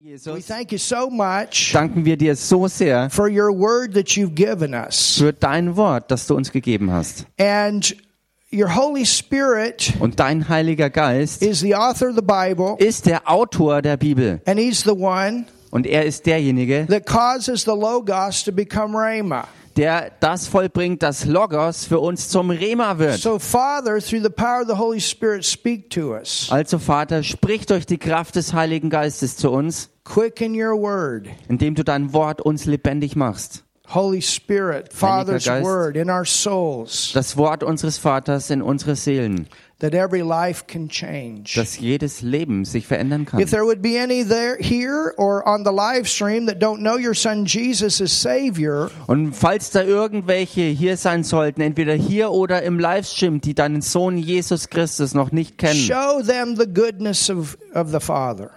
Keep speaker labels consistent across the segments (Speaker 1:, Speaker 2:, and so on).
Speaker 1: We
Speaker 2: Jesus,
Speaker 1: thank you so much
Speaker 2: danken wir dir so sehr
Speaker 1: for your word that you've given us.
Speaker 2: für dein Wort, das du uns gegeben hast.
Speaker 1: And your Holy Spirit
Speaker 2: Und dein Heiliger Geist
Speaker 1: is the author of the Bible,
Speaker 2: ist der Autor der Bibel.
Speaker 1: and He's the one
Speaker 2: Und er ist derjenige,
Speaker 1: that causes the Logos to become Rhema.
Speaker 2: Der das vollbringt, dass Logos für uns zum Rema wird.
Speaker 1: So, Father, through the power of the Holy Spirit, speak to us.
Speaker 2: Also Vater, sprich durch die Kraft des Heiligen Geistes zu uns,
Speaker 1: Quicken your word.
Speaker 2: indem du dein Wort uns lebendig machst.
Speaker 1: Holy Spirit, Father's
Speaker 2: Geist.
Speaker 1: word in our souls,
Speaker 2: Das Wort unseres Vaters in unsere Seelen,
Speaker 1: that every life can change.
Speaker 2: dass jedes Leben sich verändern kann.
Speaker 1: If there would be any there here or on the live stream that don't know your son Jesus as Savior,
Speaker 2: Und falls da irgendwelche hier sein sollten, entweder hier oder im Livestream, die deinen Sohn Jesus Christus noch nicht kennen,
Speaker 1: show them the goodness of, of the Father.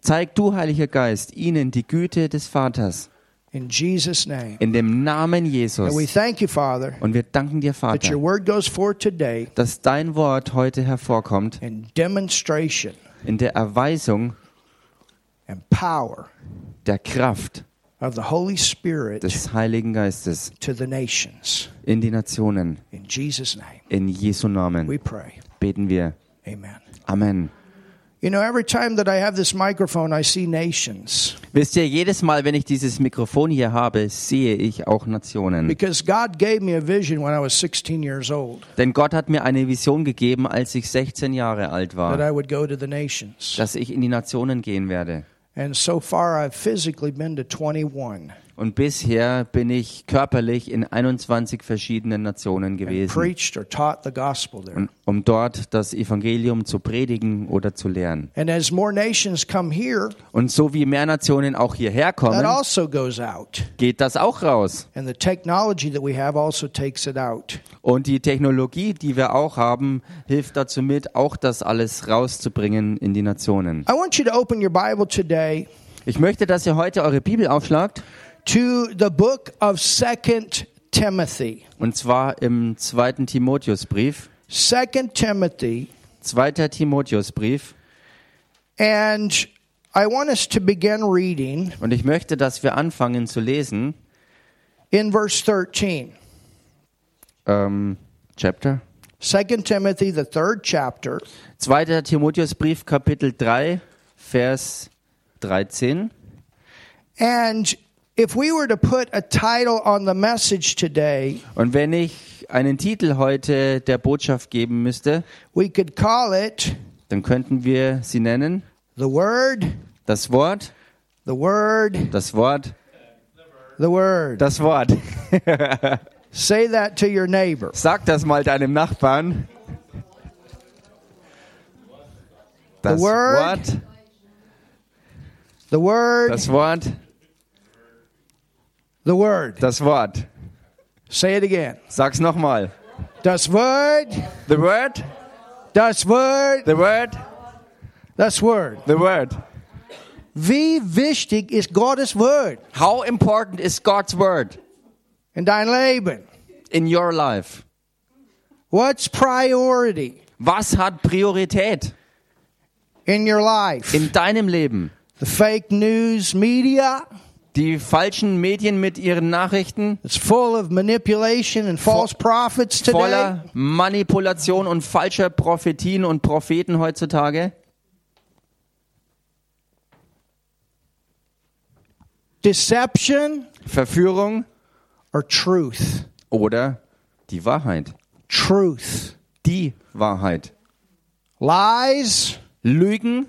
Speaker 2: zeig du, Heiliger Geist, ihnen die Güte des Vaters
Speaker 1: In Jesus' name.
Speaker 2: in dem Namen
Speaker 1: And we
Speaker 2: Jesus.
Speaker 1: thank you, Father,
Speaker 2: Und wir danken dir,
Speaker 1: that your
Speaker 2: Vater,
Speaker 1: word goes forth today
Speaker 2: dass dein Wort heute hervorkommt
Speaker 1: in demonstration
Speaker 2: in der Erweisung
Speaker 1: and power
Speaker 2: der Kraft
Speaker 1: of the Holy Spirit
Speaker 2: des Heiligen Geistes
Speaker 1: to the nations.
Speaker 2: in die Nationen.
Speaker 1: In Jesus' name,
Speaker 2: In Jesu Namen
Speaker 1: we pray.
Speaker 2: beten wir.
Speaker 1: Amen.
Speaker 2: Amen.
Speaker 1: You know, every time that I have this microphone, I see nations
Speaker 2: Wisst ihr, jedes Mal, wenn ich dieses Mikrofon hier habe, sehe ich auch Nationen.
Speaker 1: because God gave me a vision when I was 16 years old
Speaker 2: Denn Gott hat mir eine Vision gegeben, als ich 16 Jahre alt
Speaker 1: that
Speaker 2: war,
Speaker 1: I would go to the nations.
Speaker 2: dass ich in die Nationen gehen werde.
Speaker 1: And so far, I've physically been to 21,
Speaker 2: Und bisher bin ich körperlich in 21 verschiedenen Nationen gewesen, um dort das Evangelium zu predigen oder zu lehren.
Speaker 1: Here,
Speaker 2: Und so wie mehr Nationen auch hierher kommen,
Speaker 1: also
Speaker 2: geht das auch raus.
Speaker 1: Also.
Speaker 2: Und die Technologie, die wir auch haben, hilft dazu mit, auch das alles rauszubringen in die Nationen. Ich möchte, dass ihr heute eure Bibel aufschlagt,
Speaker 1: to the book of Second Timothy.
Speaker 2: und zwar im zweiten Timotheusbrief.
Speaker 1: Second Timothy.
Speaker 2: Zweiter Timotheusbrief.
Speaker 1: And I want us to begin reading
Speaker 2: Und ich möchte, dass wir anfangen zu lesen.
Speaker 1: in verse 13.
Speaker 2: Ähm, Chapter.
Speaker 1: Second Timothy, the third chapter,
Speaker 2: Zweiter Timotheusbrief, Kapitel 3, Vers 13.
Speaker 1: and if we were to put a title on the message today,
Speaker 2: Und wenn ich einen Titel heute der Botschaft geben müsste,
Speaker 1: we could call it
Speaker 2: dann könnten wir sie nennen.
Speaker 1: The Word,
Speaker 2: Das Wort,
Speaker 1: the Word,
Speaker 2: das Wort,
Speaker 1: the Word.
Speaker 2: das Wort.
Speaker 1: Say that to your neighbor.
Speaker 2: Sag das mal deinem Nachbarn. Das
Speaker 1: The word.
Speaker 2: Wort,
Speaker 1: The Word,
Speaker 2: das Wort,
Speaker 1: the Word.
Speaker 2: das Wort.
Speaker 1: Say it again.
Speaker 2: Sag's nochmal.
Speaker 1: Das Word,
Speaker 2: The word,
Speaker 1: das Word,
Speaker 2: the word,
Speaker 1: das Word.
Speaker 2: the word.
Speaker 1: Wie wichtig ist Gottes Word
Speaker 2: How important is God's word
Speaker 1: in dein Leben?
Speaker 2: in your life?
Speaker 1: What's priority
Speaker 2: Was hat Priorität
Speaker 1: in your life?
Speaker 2: in deinem Leben?
Speaker 1: The fake news media
Speaker 2: Die falschen Medien mit ihren Nachrichten
Speaker 1: It's full of manipulation and false prophets today.
Speaker 2: voller Manipulation und falscher Prophetien und Propheten heutzutage?
Speaker 1: Deception
Speaker 2: Verführung
Speaker 1: or truth?
Speaker 2: oder die Wahrheit?
Speaker 1: Truth.
Speaker 2: Die Wahrheit.
Speaker 1: Lies
Speaker 2: Lügen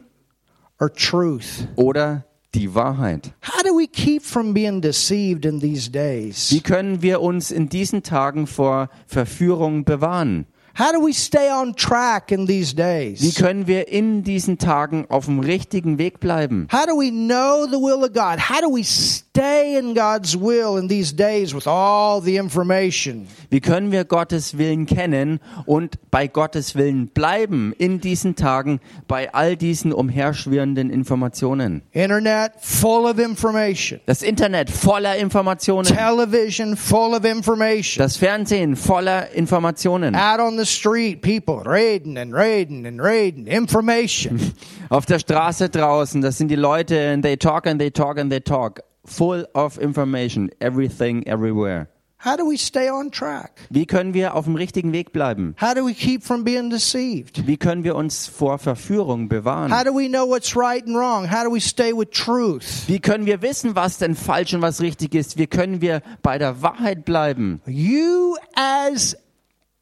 Speaker 1: or truth?
Speaker 2: oder die Wahrheit?
Speaker 1: How do we keep from being deceived in these days?
Speaker 2: Wie können wir uns in diesen Tagen vor Verführung bewahren?
Speaker 1: How do we stay on track in these
Speaker 2: Wie
Speaker 1: days?
Speaker 2: können wir in diesen Tagen auf dem richtigen Weg bleiben?
Speaker 1: How do we know the will of God? How do we stay in God's will in these days with all the information?
Speaker 2: Wie können wir Gottes Willen kennen und bei Gottes Willen bleiben in diesen Tagen bei all diesen umherschwirrenden Informationen?
Speaker 1: Internet full of information.
Speaker 2: Das Internet voller Informationen,
Speaker 1: Television full of information.
Speaker 2: das Fernsehen voller Informationen,
Speaker 1: Out on the the street, people raiding and raiding and raiding information.
Speaker 2: Auf der Straße draußen, das sind die Leute, and they talk and they talk and they talk. Full of information, everything, everywhere.
Speaker 1: How do we stay on track?
Speaker 2: Wie können wir auf dem richtigen Weg bleiben?
Speaker 1: How do we keep from being deceived?
Speaker 2: Wie können wir uns vor Verführung bewahren?
Speaker 1: How do we know what's right and wrong? How do we stay with truth?
Speaker 2: Wie können wir wissen, was denn falsch und was richtig ist? Wie können wir bei der Wahrheit bleiben?
Speaker 1: You as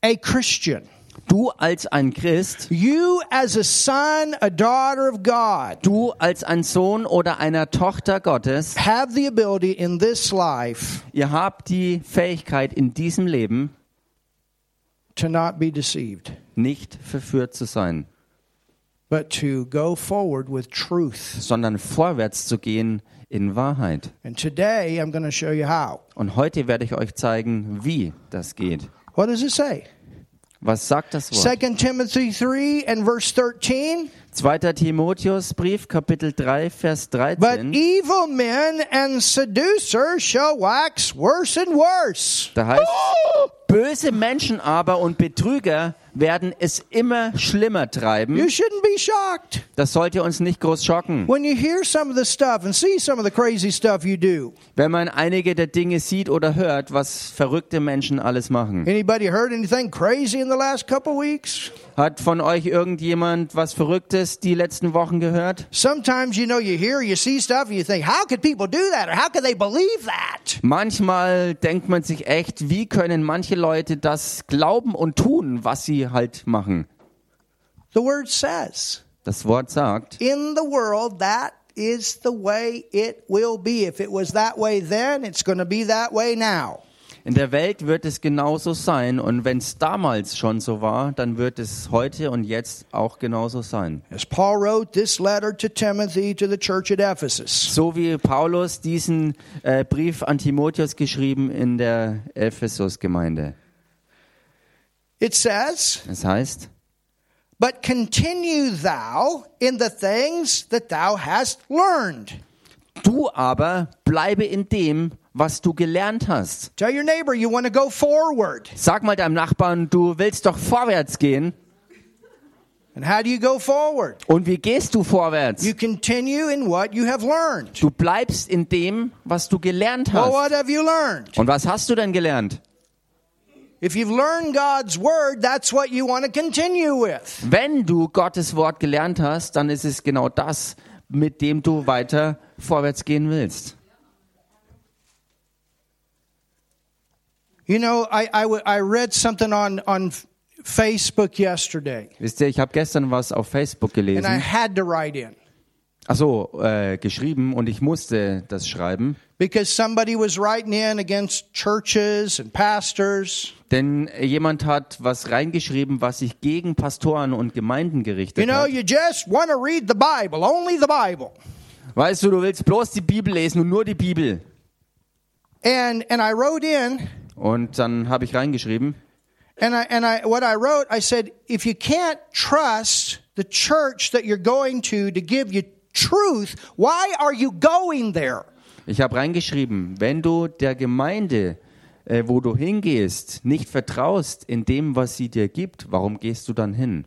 Speaker 1: a Christian,
Speaker 2: Du als ein Christ,
Speaker 1: you as a son, a daughter of God,
Speaker 2: du als ein Sohn oder einer Tochter Gottes,
Speaker 1: have the ability in this life
Speaker 2: ihr habt die Fähigkeit in diesem Leben
Speaker 1: to not be deceived,
Speaker 2: nicht verführt zu sein,
Speaker 1: but to go forward with truth.
Speaker 2: sondern vorwärts zu gehen in Wahrheit.
Speaker 1: And today I'm going to show you how.
Speaker 2: Und heute werde ich euch zeigen, wie das geht.
Speaker 1: What does it say?
Speaker 2: Was sagt das Wort?
Speaker 1: 2 Timothy 3 and verse 13.
Speaker 2: 2. Timotheusbrief, Kapitel 3, Vers
Speaker 1: But
Speaker 2: 13.
Speaker 1: evil men and seducers shall wax worse and worse.
Speaker 2: Da heißt, böse Menschen aber und Betrüger werden es immer schlimmer
Speaker 1: You
Speaker 2: treiben.
Speaker 1: shouldn't be shocked
Speaker 2: Das sollte uns nicht groß schocken.
Speaker 1: when you hear some of the stuff and see some of the crazy stuff you do.
Speaker 2: Wenn man einige der Dinge sieht oder hört, was verrückte Menschen alles machen.
Speaker 1: Anybody heard anything crazy in the last couple weeks?
Speaker 2: Hat von euch irgendjemand was Verrücktes die letzten Wochen gehört?
Speaker 1: Sometimes you know you hear, you see stuff, you think, how could people do that or how could they believe that?
Speaker 2: Manchmal denkt man sich echt, wie können manche Leute das glauben und tun, was sie halt machen.
Speaker 1: The word says,
Speaker 2: Das Wort sagt,
Speaker 1: in the world that is the way it will be. If it was that way then, it's going to be that way now.
Speaker 2: In der Welt wird es genauso sein und wenn es damals schon so war, dann wird es heute und jetzt auch genauso sein.
Speaker 1: As Paul wrote this letter to Timothy to the church at Ephesus.
Speaker 2: So wie Paulus diesen äh, Brief an Timotheus geschrieben in der Ephesus-Gemeinde.
Speaker 1: It says,
Speaker 2: Es heißt,
Speaker 1: But continue thou in the things that thou hast learned.
Speaker 2: du aber bleibe in dem, was du gelernt hast.
Speaker 1: Tell your neighbor you want to go forward.
Speaker 2: Sag mal deinem Nachbarn, du willst doch vorwärts gehen.
Speaker 1: And how do you go forward?
Speaker 2: Und wie gehst du vorwärts?
Speaker 1: You continue in what you have learned.
Speaker 2: Du bleibst in dem, was du gelernt
Speaker 1: Well,
Speaker 2: hast.
Speaker 1: what have you learned?
Speaker 2: Und was hast du denn gelernt? Wenn du Gottes Wort gelernt hast, dann ist es genau das, mit dem du weiter vorwärts gehen willst.
Speaker 1: You know, I, I, I read something on, on Facebook yesterday,
Speaker 2: Wisst ihr, ich habe gestern was auf Facebook
Speaker 1: and I
Speaker 2: gelesen.
Speaker 1: had to write in
Speaker 2: Ach so, äh, geschrieben und ich musste das schreiben,
Speaker 1: because somebody was writing in against churches and pastors.
Speaker 2: denn jemand hat was reingeschrieben, was sich gegen Pastoren und Gemeinden
Speaker 1: You
Speaker 2: gerichtet
Speaker 1: know,
Speaker 2: hat.
Speaker 1: you just want to read the Bible, only the Bible.
Speaker 2: Weißt du, du willst bloß die Bibel lesen und nur die Bibel.
Speaker 1: And and I wrote in
Speaker 2: Und dann habe ich reingeschrieben,
Speaker 1: and I and I what I wrote, I said, if you can't trust the church that you're going to to give you truth, why are you going there?
Speaker 2: ich habe reingeschrieben, wenn du der Gemeinde, äh, wo du hingehst, nicht vertraust in dem, was sie dir gibt, warum gehst du dann hin?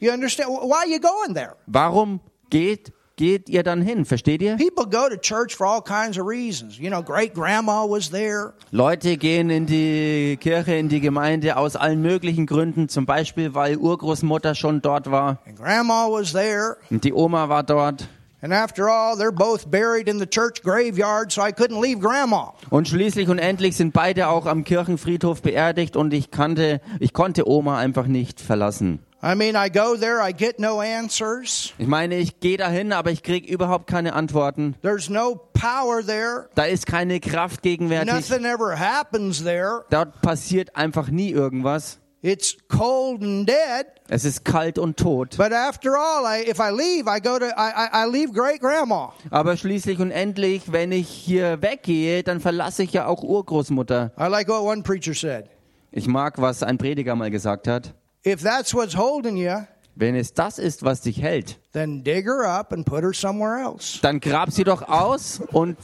Speaker 1: You understand why are you going there?
Speaker 2: Warum geht, geht ihr dann hin? Versteht ihr?
Speaker 1: People go to church for all kinds of reasons. You know, great grandma was there.
Speaker 2: Leute gehen in die Kirche, in die Gemeinde aus allen möglichen Gründen, zum Beispiel, weil Urgroßmutter schon dort war
Speaker 1: And grandma was there.
Speaker 2: und die Oma war dort.
Speaker 1: And after all, they're both buried in the church graveyard, so I couldn't leave grandma.
Speaker 2: Und schließlich und endlich sind beide auch am Kirchenfriedhof beerdigt und ich kannte, ich konnte Oma einfach nicht verlassen.
Speaker 1: I mean, I go there, I get no answers.
Speaker 2: Ich meine, ich gehe dahin, aber ich krieg überhaupt keine Antworten.
Speaker 1: There's no power there.
Speaker 2: Da ist keine Kraft gegenwärtig.
Speaker 1: Nothing ever happens there.
Speaker 2: Dort passiert einfach nie irgendwas.
Speaker 1: It's cold and dead.
Speaker 2: Es ist kalt und tot.
Speaker 1: But after all, I, if I leave, I go to I, I, I leave great grandma.
Speaker 2: Aber schließlich und endlich, wenn ich hier weggehe, dann verlasse ich ja auch Urgroßmutter.
Speaker 1: I like what one preacher said.
Speaker 2: Ich mag, was ein Prediger mal gesagt hat.
Speaker 1: If that's what's holding you,
Speaker 2: Wenn es das ist, was dich hält,
Speaker 1: then dig her up and put her somewhere else.
Speaker 2: dann grab sie doch aus und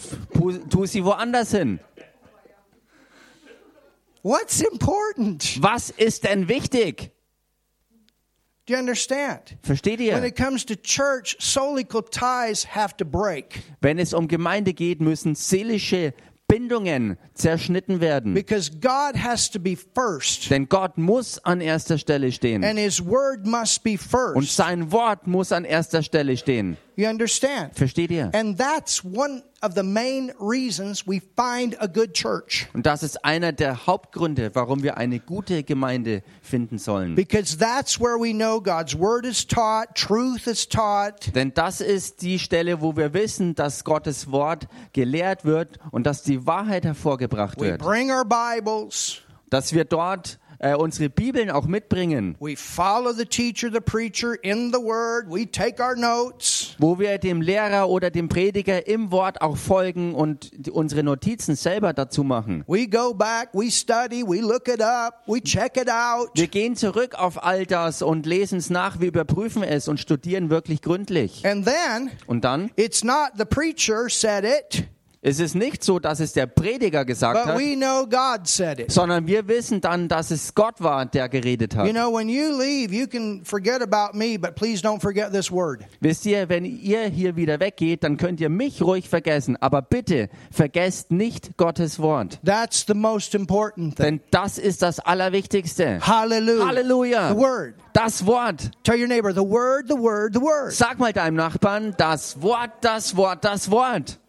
Speaker 2: tu sie woanders hin.
Speaker 1: What's important?
Speaker 2: Was ist denn wichtig?
Speaker 1: Do you understand?
Speaker 2: Versteht
Speaker 1: When
Speaker 2: ihr?
Speaker 1: it comes to church, have to break
Speaker 2: Wenn es um Gemeinde geht, müssen seelische Bindungen zerschnitten werden.
Speaker 1: because God has to be first
Speaker 2: Denn Gott muss an erster Stelle stehen.
Speaker 1: and His word must be
Speaker 2: Und sein Wort muss an erster Stelle stehen.
Speaker 1: You understand?
Speaker 2: Versteht ihr?
Speaker 1: And that's one of the main reasons we find a good church
Speaker 2: Und das ist einer der Hauptgründe, warum wir eine gute Gemeinde finden sollen.
Speaker 1: because that's where we know God's word is taught, truth is taught,
Speaker 2: Denn das ist die Stelle, wo wir wissen, dass Gottes Wort gelehrt wird und dass die Wahrheit hervorgebracht
Speaker 1: we
Speaker 2: wird.
Speaker 1: bring our Bibles,
Speaker 2: Dass wir dort äh, unsere Bibeln auch mitbringen,
Speaker 1: we follow the teacher, the preacher in the word, we take our notes.
Speaker 2: wo wir dem Lehrer oder dem Prediger im Wort auch folgen und unsere Notizen selber dazu machen.
Speaker 1: We go back, we study, we look it up, we check it out.
Speaker 2: Wir gehen zurück auf all das und lesen es nach, wir überprüfen es und studieren wirklich gründlich.
Speaker 1: And then
Speaker 2: Und dann
Speaker 1: it's not the preacher said it,
Speaker 2: ist es nicht so, dass es der Prediger gesagt
Speaker 1: but
Speaker 2: hat,
Speaker 1: we know God said it.
Speaker 2: sondern wir wissen dann, dass es Gott war, der geredet
Speaker 1: You
Speaker 2: hat.
Speaker 1: know, when you leave, you can forget about me, but please don't forget this word.
Speaker 2: Wisst ihr, wenn ihr hier wieder weggeht, dann könnt ihr mich ruhig vergessen, aber bitte vergesst nicht Gottes Wort.
Speaker 1: That's the most important thing.
Speaker 2: Denn das ist das Allerwichtigste.
Speaker 1: Hallelujah.
Speaker 2: Halleluja.
Speaker 1: The word.
Speaker 2: Das Wort.
Speaker 1: Tell your neighbor, the word, the word, the word.
Speaker 2: Sag mal deinem Nachbarn, das Wort, das Wort, das Wort.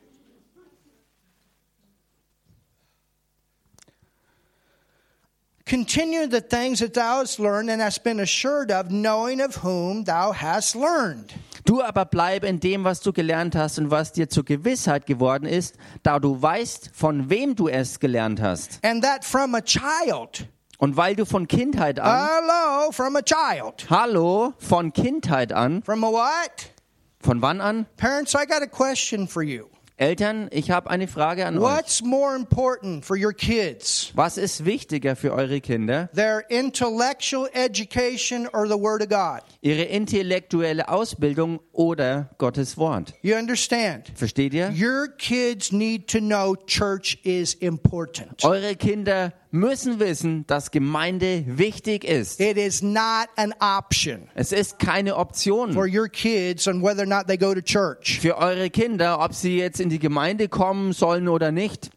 Speaker 1: Continue the things that thou hast learned and hast been assured of, knowing of whom thou hast learned.
Speaker 2: Du aber bleib in dem, was du gelernt hast und was dir zur Gewissheit geworden ist, da du weißt, von wem du es gelernt hast.
Speaker 1: And that from a child.
Speaker 2: Und weil du von Kindheit an,
Speaker 1: Hello, from a child.
Speaker 2: hallo, von Kindheit an,
Speaker 1: From a what?
Speaker 2: von wann an?
Speaker 1: Parents, I got a question for you.
Speaker 2: Eltern, ich habe eine Frage an euch.
Speaker 1: What's more important for your kids?
Speaker 2: Was ist wichtiger für eure Kinder?
Speaker 1: Their intellectual education or the Word of God?
Speaker 2: Ihre intellektuelle Ausbildung oder Gottes Wort?
Speaker 1: You understand?
Speaker 2: Versteht ihr?
Speaker 1: Your kids need to know church is important.
Speaker 2: Eure Kinder müssen wissen, dass Gemeinde wichtig ist.
Speaker 1: It is not an option
Speaker 2: Es ist keine
Speaker 1: for
Speaker 2: Option
Speaker 1: your kids on whether or not they go to church.
Speaker 2: für eure Kinder, ob sie jetzt in die Gemeinde kommen sollen oder nicht.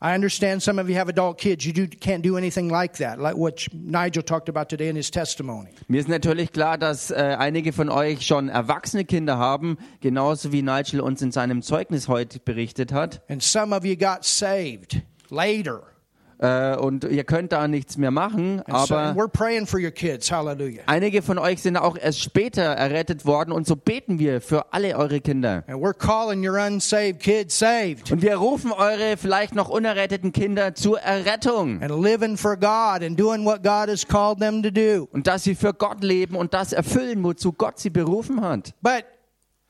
Speaker 1: I understand some of you have adult kids. You do, can't do anything like that, like what Nigel talked about today in his testimony.
Speaker 2: Mir ist natürlich klar, dass äh, einige von euch schon erwachsene Kinder haben, genauso wie Nigel uns in seinem Zeugnis heute berichtet hat.
Speaker 1: And some of you got saved later.
Speaker 2: Äh, und ihr könnt da nichts mehr machen, aber
Speaker 1: and we're praying for your kids. Hallelujah.
Speaker 2: einige von euch sind auch erst später errettet worden und so beten wir für alle eure Kinder.
Speaker 1: And we're calling your unsaved kids saved
Speaker 2: Und wir rufen eure vielleicht noch unerretteten Kinder zur Errettung.
Speaker 1: and living for God and doing what God has called them to do.
Speaker 2: Und dass sie für Gott leben und das erfüllen, wozu Gott sie berufen hat.
Speaker 1: But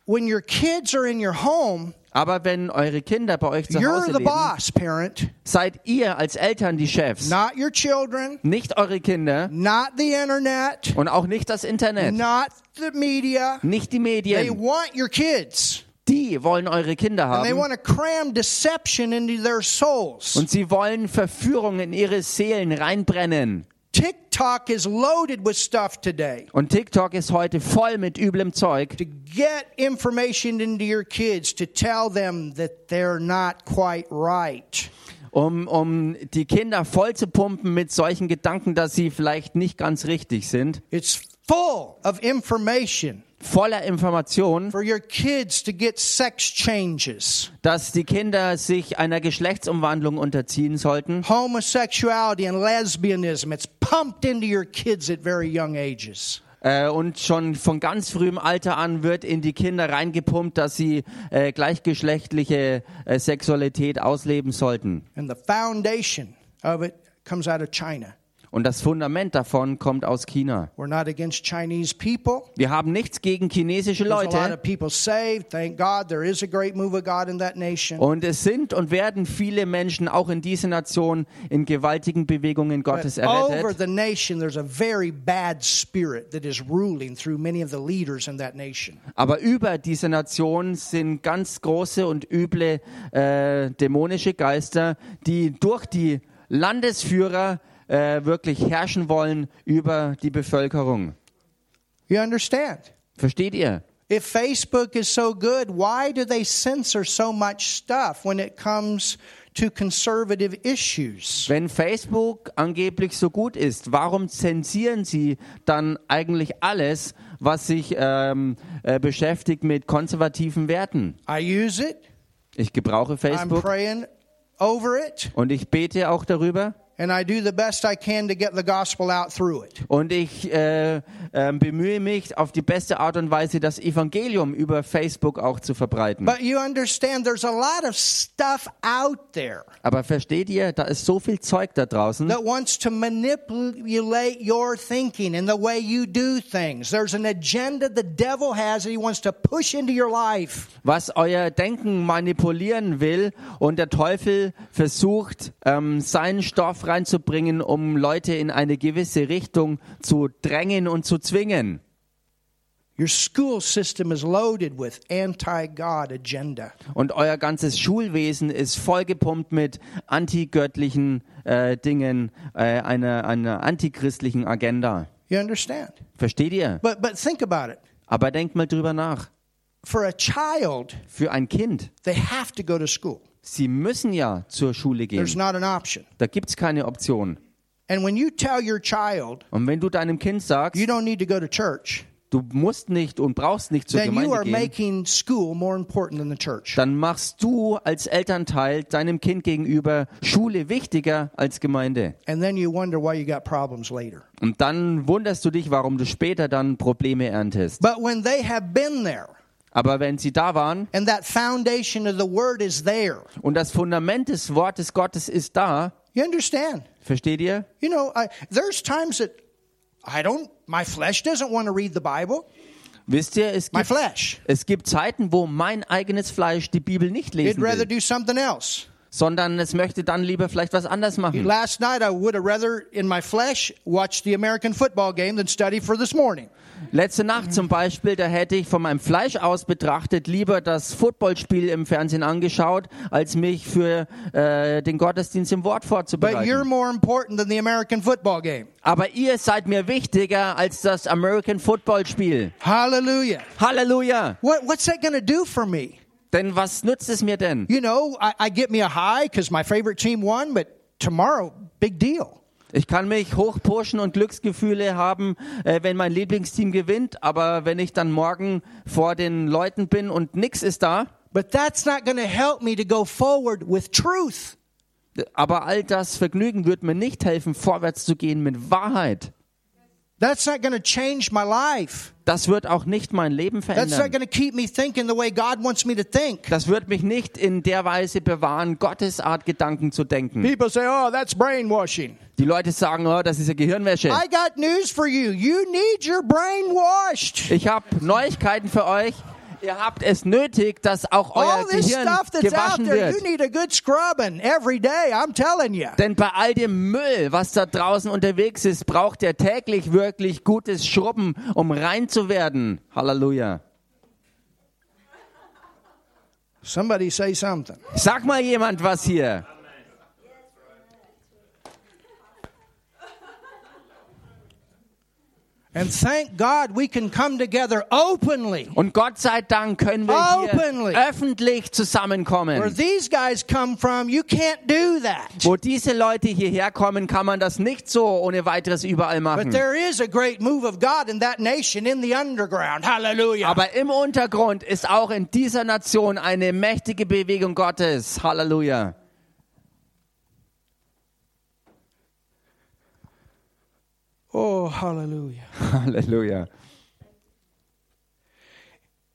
Speaker 1: when your kids are in your home,
Speaker 2: Aber wenn eure Kinder bei euch zu
Speaker 1: you're
Speaker 2: Hause
Speaker 1: the
Speaker 2: leben,
Speaker 1: boss, parent,
Speaker 2: seid ihr als Eltern die Chefs.
Speaker 1: not your children,
Speaker 2: Nicht eure Kinder
Speaker 1: not the internet,
Speaker 2: und auch nicht das Internet.
Speaker 1: not the media.
Speaker 2: Nicht die
Speaker 1: They
Speaker 2: Medien.
Speaker 1: want your kids.
Speaker 2: Die wollen eure Kinder
Speaker 1: And they
Speaker 2: haben.
Speaker 1: want to cram deception into their souls.
Speaker 2: Und sie wollen Verführung in ihre Seelen reinbrennen.
Speaker 1: TikTok is loaded with stuff today
Speaker 2: Und TikTok ist heute voll mit üblem Zeug,
Speaker 1: to get information into your kids to tell them that they're not quite right.
Speaker 2: um, um die Kinder voll zu pumpen mit solchen Gedanken, dass sie vielleicht nicht ganz richtig sind.
Speaker 1: It's full of information
Speaker 2: Voller Informationen,
Speaker 1: for your kids to get sex changes,
Speaker 2: dass die Kinder sich einer Geschlechtsumwandlung unterziehen sollten.
Speaker 1: homosexuality and lesbianism. It's pumped into your kids at very young ages.
Speaker 2: Äh, und schon von ganz frühem Alter an wird in die Kinder reingepumpt, dass sie äh, gleichgeschlechtliche äh, Sexualität ausleben sollten.
Speaker 1: And the foundation of it comes out of China.
Speaker 2: Und das Fundament davon kommt aus China.
Speaker 1: We're not against Chinese people.
Speaker 2: Wir haben nichts gegen chinesische Leute.
Speaker 1: of people saved. Thank God there is a great move of God in that nation.
Speaker 2: Und es sind und werden viele Menschen auch in dieser Nation in gewaltigen Bewegungen Gottes errettet. Aber über diese Nation sind ganz große und üble äh, dämonische Geister, die durch die Landesführer äh, wirklich herrschen wollen über die Bevölkerung.
Speaker 1: You understand?
Speaker 2: Versteht ihr?
Speaker 1: If Facebook is so good, why do they censor so much stuff when it comes to conservative issues?
Speaker 2: Wenn Facebook angeblich so gut ist, warum zensieren sie dann eigentlich alles, was sich ähm, äh, beschäftigt mit konservativen Werten?
Speaker 1: I use it.
Speaker 2: Ich gebrauche
Speaker 1: I'm
Speaker 2: Facebook
Speaker 1: praying over it.
Speaker 2: und ich bete auch darüber
Speaker 1: And I do the best I can to get the gospel out through it.
Speaker 2: und ich äh, äh, bemühe mich auf die beste Art und Weise, das Evangelium über Facebook auch zu verbreiten.
Speaker 1: But you understand there's a lot of stuff out there
Speaker 2: Aber versteht ihr, da ist so viel Zeug da draußen,
Speaker 1: that wants to manipulate your thinking and the way you do things. There's an agenda the devil has that he wants to push into your life.
Speaker 2: was euer Denken manipulieren will und der Teufel versucht, ähm, seinen Stoff reinzubringen, um Leute in eine gewisse Richtung zu drängen und zu zwingen.
Speaker 1: Your school system is loaded with anti-God agenda.
Speaker 2: Und euer ganzes Schulwesen ist vollgepumpt mit antigöttlichen äh, Dingen, äh, einer, einer antichristlichen Agenda.
Speaker 1: You understand?
Speaker 2: Versteht ihr?
Speaker 1: But but think about it.
Speaker 2: Aber denkt mal drüber nach.
Speaker 1: For a child,
Speaker 2: Für ein Kind,
Speaker 1: they have to go to school.
Speaker 2: Sie müssen ja zur Schule
Speaker 1: There's
Speaker 2: gehen.
Speaker 1: not an option.
Speaker 2: Da gibt's keine Option.
Speaker 1: And when you tell your child
Speaker 2: Und wenn du deinem Kind sagst,
Speaker 1: you don't need to go to church,
Speaker 2: du musst nicht und brauchst nicht zur
Speaker 1: then you
Speaker 2: Gemeinde
Speaker 1: are
Speaker 2: gehen,
Speaker 1: making school more important than the church.
Speaker 2: dann machst du als Elternteil deinem Kind gegenüber Schule wichtiger als Gemeinde.
Speaker 1: And then you wonder why you got problems later.
Speaker 2: Und dann wunderst du dich, warum du später dann Probleme erntest.
Speaker 1: But when they have been there
Speaker 2: Aber wenn sie da waren
Speaker 1: and that foundation of the word is there,
Speaker 2: und das Fundament des Wortes Gottes ist da,
Speaker 1: you understand?
Speaker 2: versteht ihr?
Speaker 1: You know, I, there's times that I don't, my flesh doesn't want to read the Bible.
Speaker 2: Wisst ihr, es gibt, es gibt Zeiten, wo mein eigenes Fleisch die Bibel nicht lesen will. Sondern es möchte dann lieber vielleicht was anderes machen.
Speaker 1: Last night I would have rather in my flesh watched the American football game than study for this morning.
Speaker 2: Letzte Nacht zum Beispiel, da hätte ich von meinem Fleisch aus betrachtet lieber das Footballspiel im Fernsehen angeschaut, als mich für äh, den Gottesdienst im Wort
Speaker 1: But you're
Speaker 2: vorzubereiten.
Speaker 1: more important than the American football game.
Speaker 2: Aber ihr seid mir wichtiger als das American Football Spiel.
Speaker 1: Hallelujah.
Speaker 2: Halleluja!
Speaker 1: What, what's that going to do for me?
Speaker 2: Denn was nützt es mir denn?
Speaker 1: You know, I, I get me a high because my favorite team won, but tomorrow, big deal.
Speaker 2: Ich kann mich hochpushen und Glücksgefühle haben, äh, wenn mein Lieblingsteam gewinnt, aber wenn ich dann morgen vor den Leuten bin und nix ist da,
Speaker 1: But that's not going to help me to go forward with truth.
Speaker 2: aber all das Vergnügen wird mir nicht helfen, vorwärts zu gehen mit Wahrheit.
Speaker 1: That's not going to change my life.
Speaker 2: Das wird auch nicht mein Leben
Speaker 1: That's not
Speaker 2: verändern.
Speaker 1: going to keep me thinking the way God wants me to think.
Speaker 2: Das wird mich nicht in der Weise bewahren, Gottes Art Gedanken zu denken.
Speaker 1: People say, oh, that's brainwashing.
Speaker 2: Die Leute sagen, oh, das ist ja Gehirnwäsche.
Speaker 1: I got news for you. You need your brain washed.
Speaker 2: Ich habe Neuigkeiten für euch. Ihr habt es nötig, dass auch euer
Speaker 1: All this
Speaker 2: Gehirn
Speaker 1: stuff that's out
Speaker 2: gewaschen
Speaker 1: there, you
Speaker 2: wird.
Speaker 1: need a good scrubbing every day. I'm telling you.
Speaker 2: Denn bei all dem Müll, was da draußen unterwegs ist, braucht er täglich wirklich gutes Schrubben, um rein zu werden. Halleluja.
Speaker 1: Somebody say something.
Speaker 2: Sag mal jemand was hier.
Speaker 1: And thank God we can come together openly.
Speaker 2: Und Gott sei Dank können wir
Speaker 1: Openly.
Speaker 2: hier öffentlich
Speaker 1: Where
Speaker 2: zusammenkommen.
Speaker 1: these guys come from, you can't do that.
Speaker 2: Wo diese Leute hierher kommen, kann man das nicht so ohne weiteres überall
Speaker 1: But
Speaker 2: machen.
Speaker 1: there is a great move of God in that nation in the underground. Hallelujah.
Speaker 2: Aber im Untergrund ist auch in dieser Nation eine mächtige Bewegung Gottes. Halleluja.
Speaker 1: Oh, hallelujah.
Speaker 2: Halleluja.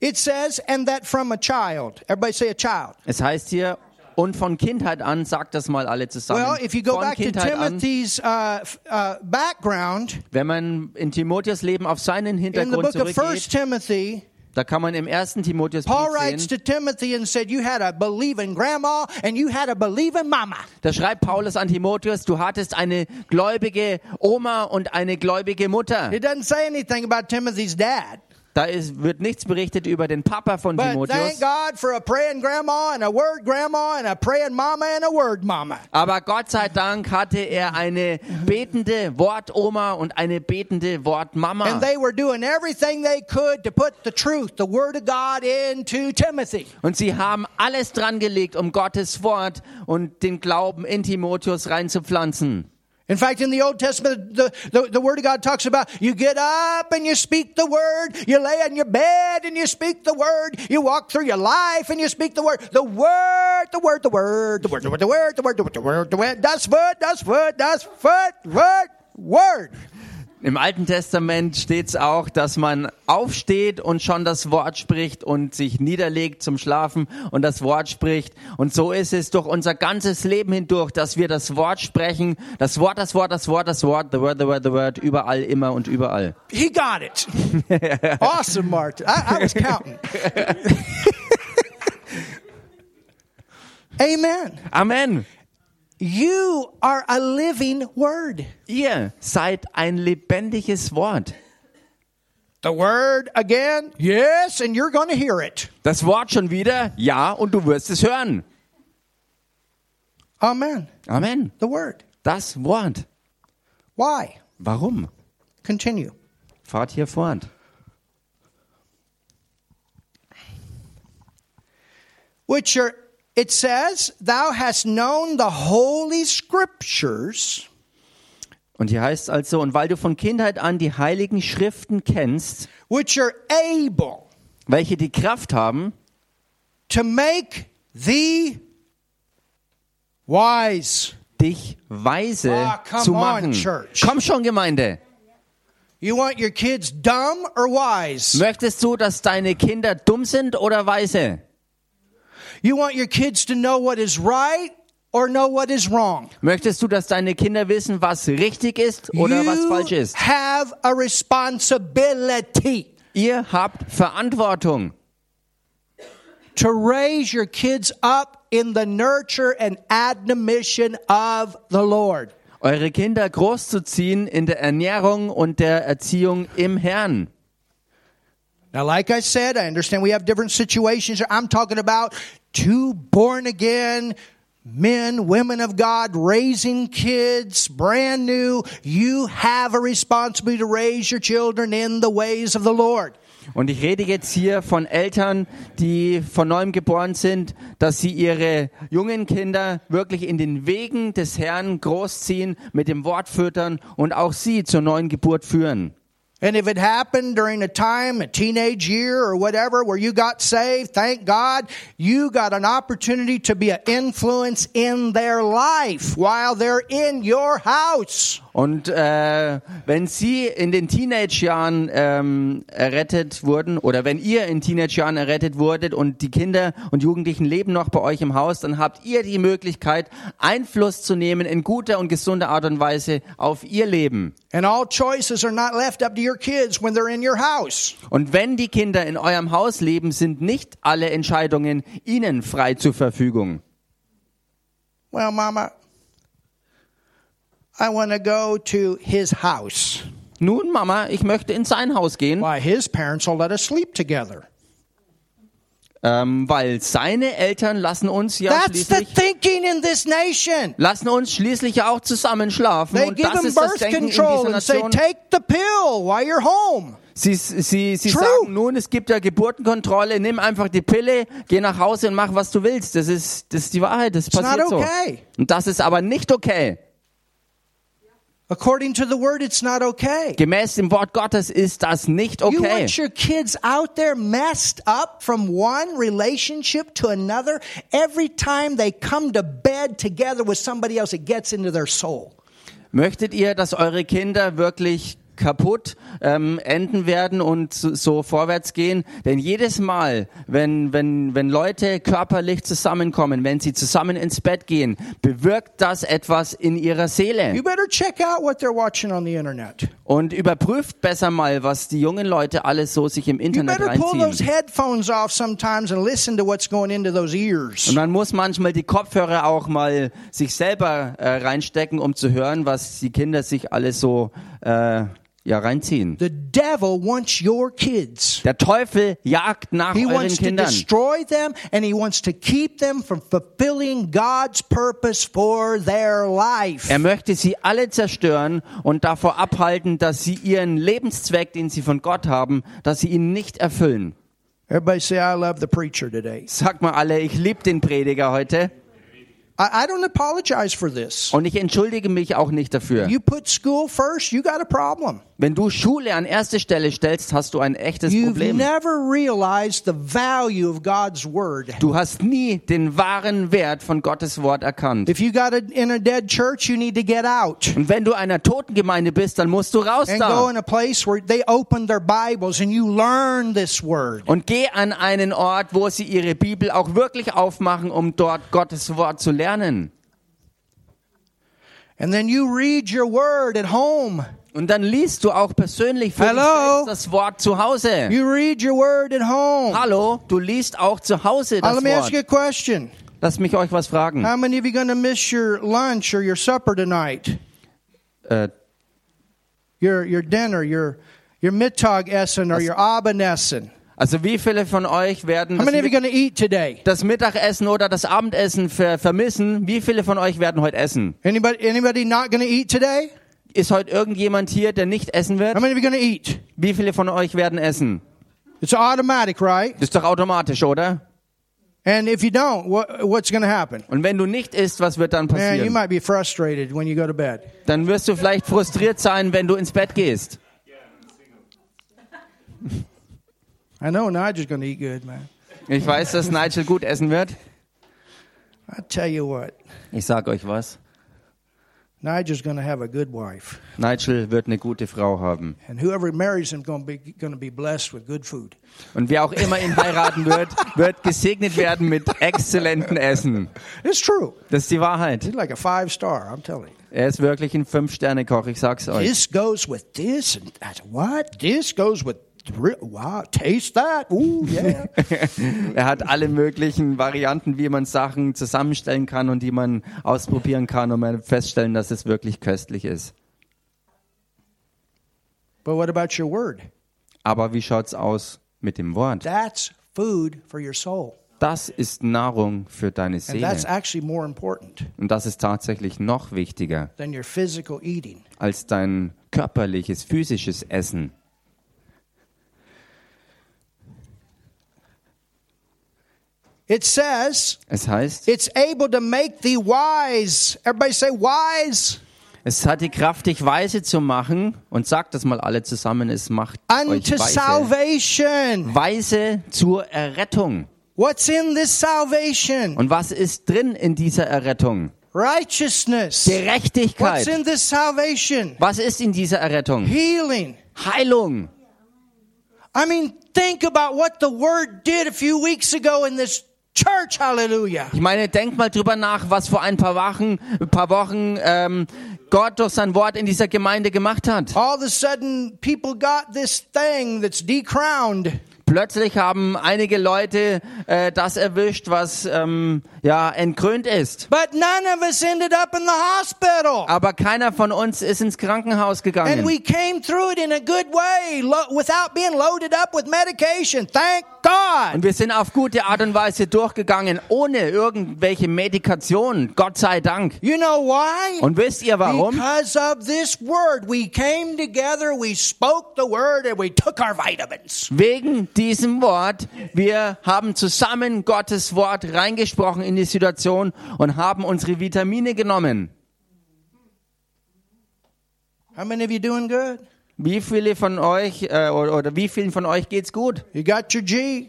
Speaker 1: It says, and that from a child. Everybody say a child.
Speaker 2: Es heißt hier, und von Kindheit an, sagt das mal alle zusammen.
Speaker 1: Well, if you go
Speaker 2: von
Speaker 1: back to
Speaker 2: Kindheit an,
Speaker 1: Timothy's uh, uh, background,
Speaker 2: wenn man in Timotheus Leben auf seinen
Speaker 1: in the
Speaker 2: Hintergrund
Speaker 1: book of First
Speaker 2: zurückgeht,
Speaker 1: Timothy,
Speaker 2: da kann man im ersten Timotheus
Speaker 1: Paul writes to Timothy and said, You had a believing grandma and you had a believing mama.
Speaker 2: da schreibt Paulus an Timotheus, du hattest eine gläubige Oma und eine gläubige Mutter.
Speaker 1: It doesn't say anything about Timothy's dad.
Speaker 2: Da ist, wird nichts berichtet über den Papa von Timotheus. Aber Gott sei Dank hatte er eine betende Wortoma und eine betende Wortmama. Und sie haben alles dran gelegt, um Gottes Wort und den Glauben in Timotheus reinzupflanzen.
Speaker 1: In fact, in the Old Testament, the, the, the Word of God talks about you get up and you speak the Word, you lay in your bed and you speak the Word, you walk through your life and you speak the Word. The Word, the Word, the Word, the Word, the Word, the Word, the Word, the Word, the Word, the Word, das Wort, das Wort, das Wort, Word, Word.
Speaker 2: Im Alten Testament steht es auch, dass man aufsteht und schon das Wort spricht und sich niederlegt zum Schlafen und das Wort spricht. Und so ist es durch unser ganzes Leben hindurch, dass wir das Wort sprechen. Das Wort, das Wort, das Wort, das Wort, the word, the word, the word, überall, immer und überall.
Speaker 1: He got it. awesome, Martin. I, I was counting. Amen.
Speaker 2: Amen.
Speaker 1: You are a living word.
Speaker 2: Ihr seid ein lebendiges Wort.
Speaker 1: The word again, yes, and you're going to hear it.
Speaker 2: Das Wort schon wieder, ja, und du wirst es hören.
Speaker 1: Amen.
Speaker 2: Amen.
Speaker 1: The word.
Speaker 2: Das Wort.
Speaker 1: Why?
Speaker 2: Warum?
Speaker 1: Continue.
Speaker 2: Fahrt hier fort.
Speaker 1: Which are, it says, Thou hast known the holy scriptures,
Speaker 2: Und hier heißt es also, und weil du von Kindheit an die heiligen Schriften kennst,
Speaker 1: which are able
Speaker 2: welche die Kraft haben,
Speaker 1: to make thee wise.
Speaker 2: dich weise
Speaker 1: Ah,
Speaker 2: zu
Speaker 1: on,
Speaker 2: machen.
Speaker 1: church.
Speaker 2: Komm schon, Gemeinde.
Speaker 1: You want your kids dumb or wise?
Speaker 2: Möchtest du, dass deine Kinder dumm sind oder weise?
Speaker 1: You want your kids to know what is right or know what is wrong?
Speaker 2: Möchtest du, dass deine Kinder wissen, was richtig ist oder was falsch
Speaker 1: you
Speaker 2: ist?
Speaker 1: have a responsibility
Speaker 2: Ihr habt Verantwortung,
Speaker 1: to raise your kids up in the nurture and admonition of the Lord.
Speaker 2: eure Kinder großzuziehen in der Ernährung und der Erziehung im Herrn.
Speaker 1: Now, like I said, I understand we have different situations. I'm talking about two born again men, women of God, raising kids, brand new. You have a responsibility to raise your children in the ways of the Lord.
Speaker 2: Und ich rede jetzt hier von Eltern, die von neuem geboren sind, dass sie ihre jungen Kinder wirklich in den Wegen des Herrn großziehen, mit dem Wort füttern und auch sie zur neuen Geburt führen.
Speaker 1: And if it happened during a time, a teenage year or whatever, where you got saved, thank God, you got an opportunity to be an influence in their life while they're in your house.
Speaker 2: Und äh, wenn sie in den Teenage-Jahren ähm, errettet wurden oder wenn ihr in Teenage-Jahren errettet wurdet und die Kinder und Jugendlichen leben noch bei euch im Haus, dann habt ihr die Möglichkeit, Einfluss zu nehmen in guter und gesunder Art und Weise auf ihr Leben.
Speaker 1: And all choices are not left up to your kids when they're in your house.
Speaker 2: Und wenn die Kinder in eurem Haus leben, sind nicht alle Entscheidungen ihnen frei zur Verfügung.
Speaker 1: Well, Mama, I want to go to his house.
Speaker 2: Nun, Mama, ich möchte in sein Haus gehen,
Speaker 1: Why, his parents will let us sleep together.
Speaker 2: ähm, weil seine Eltern lassen uns ja
Speaker 1: That's the
Speaker 2: schließlich
Speaker 1: thinking in this nation.
Speaker 2: lassen uns schließlich auch zusammen schlafen.
Speaker 1: They
Speaker 2: Und
Speaker 1: give
Speaker 2: das
Speaker 1: them
Speaker 2: ist das
Speaker 1: birth
Speaker 2: Denken in
Speaker 1: control
Speaker 2: dieser
Speaker 1: and say,
Speaker 2: Nation.
Speaker 1: take the pill while you're home.
Speaker 2: Sie, sie, sie
Speaker 1: True.
Speaker 2: sagen nun, es gibt ja Geburtenkontrolle, nimm einfach die Pille, geh nach Hause und mach, was du willst. Das ist, das ist die Wahrheit, das
Speaker 1: not
Speaker 2: passiert so.
Speaker 1: okay.
Speaker 2: Und das ist aber nicht okay.
Speaker 1: According to the word, it's not okay.
Speaker 2: Gemäß dem Wort Gottes ist das nicht
Speaker 1: You
Speaker 2: okay.
Speaker 1: want your kids out there messed up from one relationship to another. Every time they come to bed together with somebody else, it gets into their soul.
Speaker 2: Möchtet ihr, dass eure Kinder wirklich kaputt ähm, enden werden und so, so vorwärts gehen? Denn jedes Mal, wenn, wenn, wenn Leute körperlich zusammenkommen, wenn sie zusammen ins Bett gehen, bewirkt das etwas in ihrer Seele.
Speaker 1: You better check out what they're watching on the internet.
Speaker 2: Und überprüft besser mal, was die jungen Leute alles so sich im
Speaker 1: You
Speaker 2: Internet
Speaker 1: pull those
Speaker 2: reinziehen.
Speaker 1: headphones off sometimes and listen to what's going into those ears.
Speaker 2: Und man muss manchmal die Kopfhörer auch mal sich selber äh, reinstecken, um zu hören, was die Kinder sich alles so äh, ja reinziehen.
Speaker 1: The devil wants your kids.
Speaker 2: Der Teufel jagt nach
Speaker 1: He
Speaker 2: euren
Speaker 1: wants to
Speaker 2: Kindern.
Speaker 1: destroy them and he wants to keep them from fulfilling God's purpose for their life.
Speaker 2: Er möchte sie alle zerstören und davor abhalten, dass sie ihren Lebenszweck, den sie von Gott haben, dass sie ihn nicht erfüllen.
Speaker 1: Everybody say, I love the preacher today.
Speaker 2: Sag mal alle, ich liebe den Prediger heute
Speaker 1: I don't apologize for this.
Speaker 2: und ich entschuldige mich auch nicht dafür.
Speaker 1: You put school first, you got a problem.
Speaker 2: Wenn du Schule an erste Stelle stellst, hast du ein echtes
Speaker 1: You've
Speaker 2: Problem.
Speaker 1: never realized the value of God's word.
Speaker 2: Du hast nie den wahren Wert von Gottes Wort erkannt.
Speaker 1: If you got a, in a dead church, you need to get out
Speaker 2: Und wenn du einer Totengemeinde bist, dann musst du raus
Speaker 1: and go
Speaker 2: da.
Speaker 1: in a place where they open their Bibles and you learn this word.
Speaker 2: Und geh an einen Ort, wo sie ihre Bibel auch wirklich aufmachen, um dort Gottes Wort zu lernen.
Speaker 1: And then you read your word at home.
Speaker 2: Und dann liest du auch persönlich für dich
Speaker 1: Hello?
Speaker 2: selbst das Wort zu Hause.
Speaker 1: You read your word at home.
Speaker 2: Hallo, du liest auch zu Hause das
Speaker 1: let me ask you
Speaker 2: Wort.
Speaker 1: a question.
Speaker 2: Lass mich euch was fragen.
Speaker 1: How many of you going to miss your lunch or your supper tonight?
Speaker 2: Äh,
Speaker 1: Your your dinner, your your Mittagessen or your Abendessen?
Speaker 2: also wie viele von euch werden
Speaker 1: How
Speaker 2: das,
Speaker 1: many of you
Speaker 2: Mit- das Mittagessen oder das Abendessen ver vermissen? Wie viele von euch werden heute essen?
Speaker 1: Anybody anybody not going to eat today?
Speaker 2: Ist heute irgendjemand hier, der nicht essen wird?
Speaker 1: How many of you going to eat?
Speaker 2: Wie viele von euch werden essen?
Speaker 1: It's automatic, right?
Speaker 2: Das ist doch automatisch, oder?
Speaker 1: And if you don't, what, what's going to happen?
Speaker 2: Und wenn du nicht isst, was wird dann
Speaker 1: Man, you
Speaker 2: passieren?
Speaker 1: might be frustrated when you go to bed.
Speaker 2: Dann wirst du vielleicht frustriert sein, wenn du ins Bett gehst.
Speaker 1: I know Nigel's going to eat good, man.
Speaker 2: Ich weiß, dass Nigel gut essen wird.
Speaker 1: I tell you what,
Speaker 2: Ich sag euch was.
Speaker 1: Nigel's going to have a good wife,
Speaker 2: Nigel wird eine gute Frau haben.
Speaker 1: and whoever marries him going to be going to be blessed with good food.
Speaker 2: Und wer auch immer ihn heiraten wird, wird gesegnet werden mit exzellentem Essen.
Speaker 1: It's true.
Speaker 2: Das ist die Wahrheit.
Speaker 1: He's like a five star. I'm telling you.
Speaker 2: Er ist wirklich ein Fünf-Sterne-Koch, ich sag's euch.
Speaker 1: This goes with this, and what? This goes with wow. Taste that. Ooh, yeah.
Speaker 2: Er hat alle möglichen Varianten, wie man Sachen zusammenstellen kann und die man ausprobieren kann, um mal feststellen, dass es wirklich köstlich ist.
Speaker 1: but what about your word?
Speaker 2: Aber wie schaut's aus mit dem Wort?
Speaker 1: That's food for your soul,
Speaker 2: Das ist Nahrung für deine Seele. Und das ist tatsächlich noch wichtiger als dein körperliches, physisches Essen.
Speaker 1: It says
Speaker 2: Es heißt,
Speaker 1: it's able to make thee wise. Everybody say wise
Speaker 2: es hat die Kraft, dich weise zu machen. Und sagt das mal alle zusammen, es macht euch
Speaker 1: unto
Speaker 2: weise.
Speaker 1: salvation.
Speaker 2: Weise zur Errettung.
Speaker 1: What's in this salvation?
Speaker 2: Und was ist drin in dieser Errettung?
Speaker 1: Righteousness. What's
Speaker 2: Gerechtigkeit.
Speaker 1: in this salvation?
Speaker 2: Was ist in dieser Errettung?
Speaker 1: Healing.
Speaker 2: Heilung.
Speaker 1: I mean, think about what the word did a few weeks ago in this church. Hallelujah.
Speaker 2: Ich meine, denk mal drüber nach, was vor ein paar Wochen, ein paar Wochen ähm, Gott durch sein Wort in dieser Gemeinde gemacht hat.
Speaker 1: All of a sudden, people got this thing that's decrowned.
Speaker 2: Plötzlich haben einige Leute äh, das erwischt, was ähm, ja entkrönt ist.
Speaker 1: But none of us ended up in the hospital.
Speaker 2: Aber keiner von uns ist ins Krankenhaus
Speaker 1: And
Speaker 2: gegangen.
Speaker 1: we came through it in a good way without being loaded up with medication. Thank God.
Speaker 2: Und wir sind auf gute Art und Weise durchgegangen, ohne irgendwelche Medikation. Gott sei Dank.
Speaker 1: You know why?
Speaker 2: Und wisst ihr warum?
Speaker 1: Because of this word. We came together, we spoke the word, and we took our vitamins.
Speaker 2: Wegen diesem Wort. Wir haben zusammen Gottes Wort reingesprochen in die Situation und haben unsere Vitamine genommen.
Speaker 1: How many of you doing good?
Speaker 2: Wie viele von euch äh, oder, oder wie vielen von euch geht's gut?
Speaker 1: You got your G.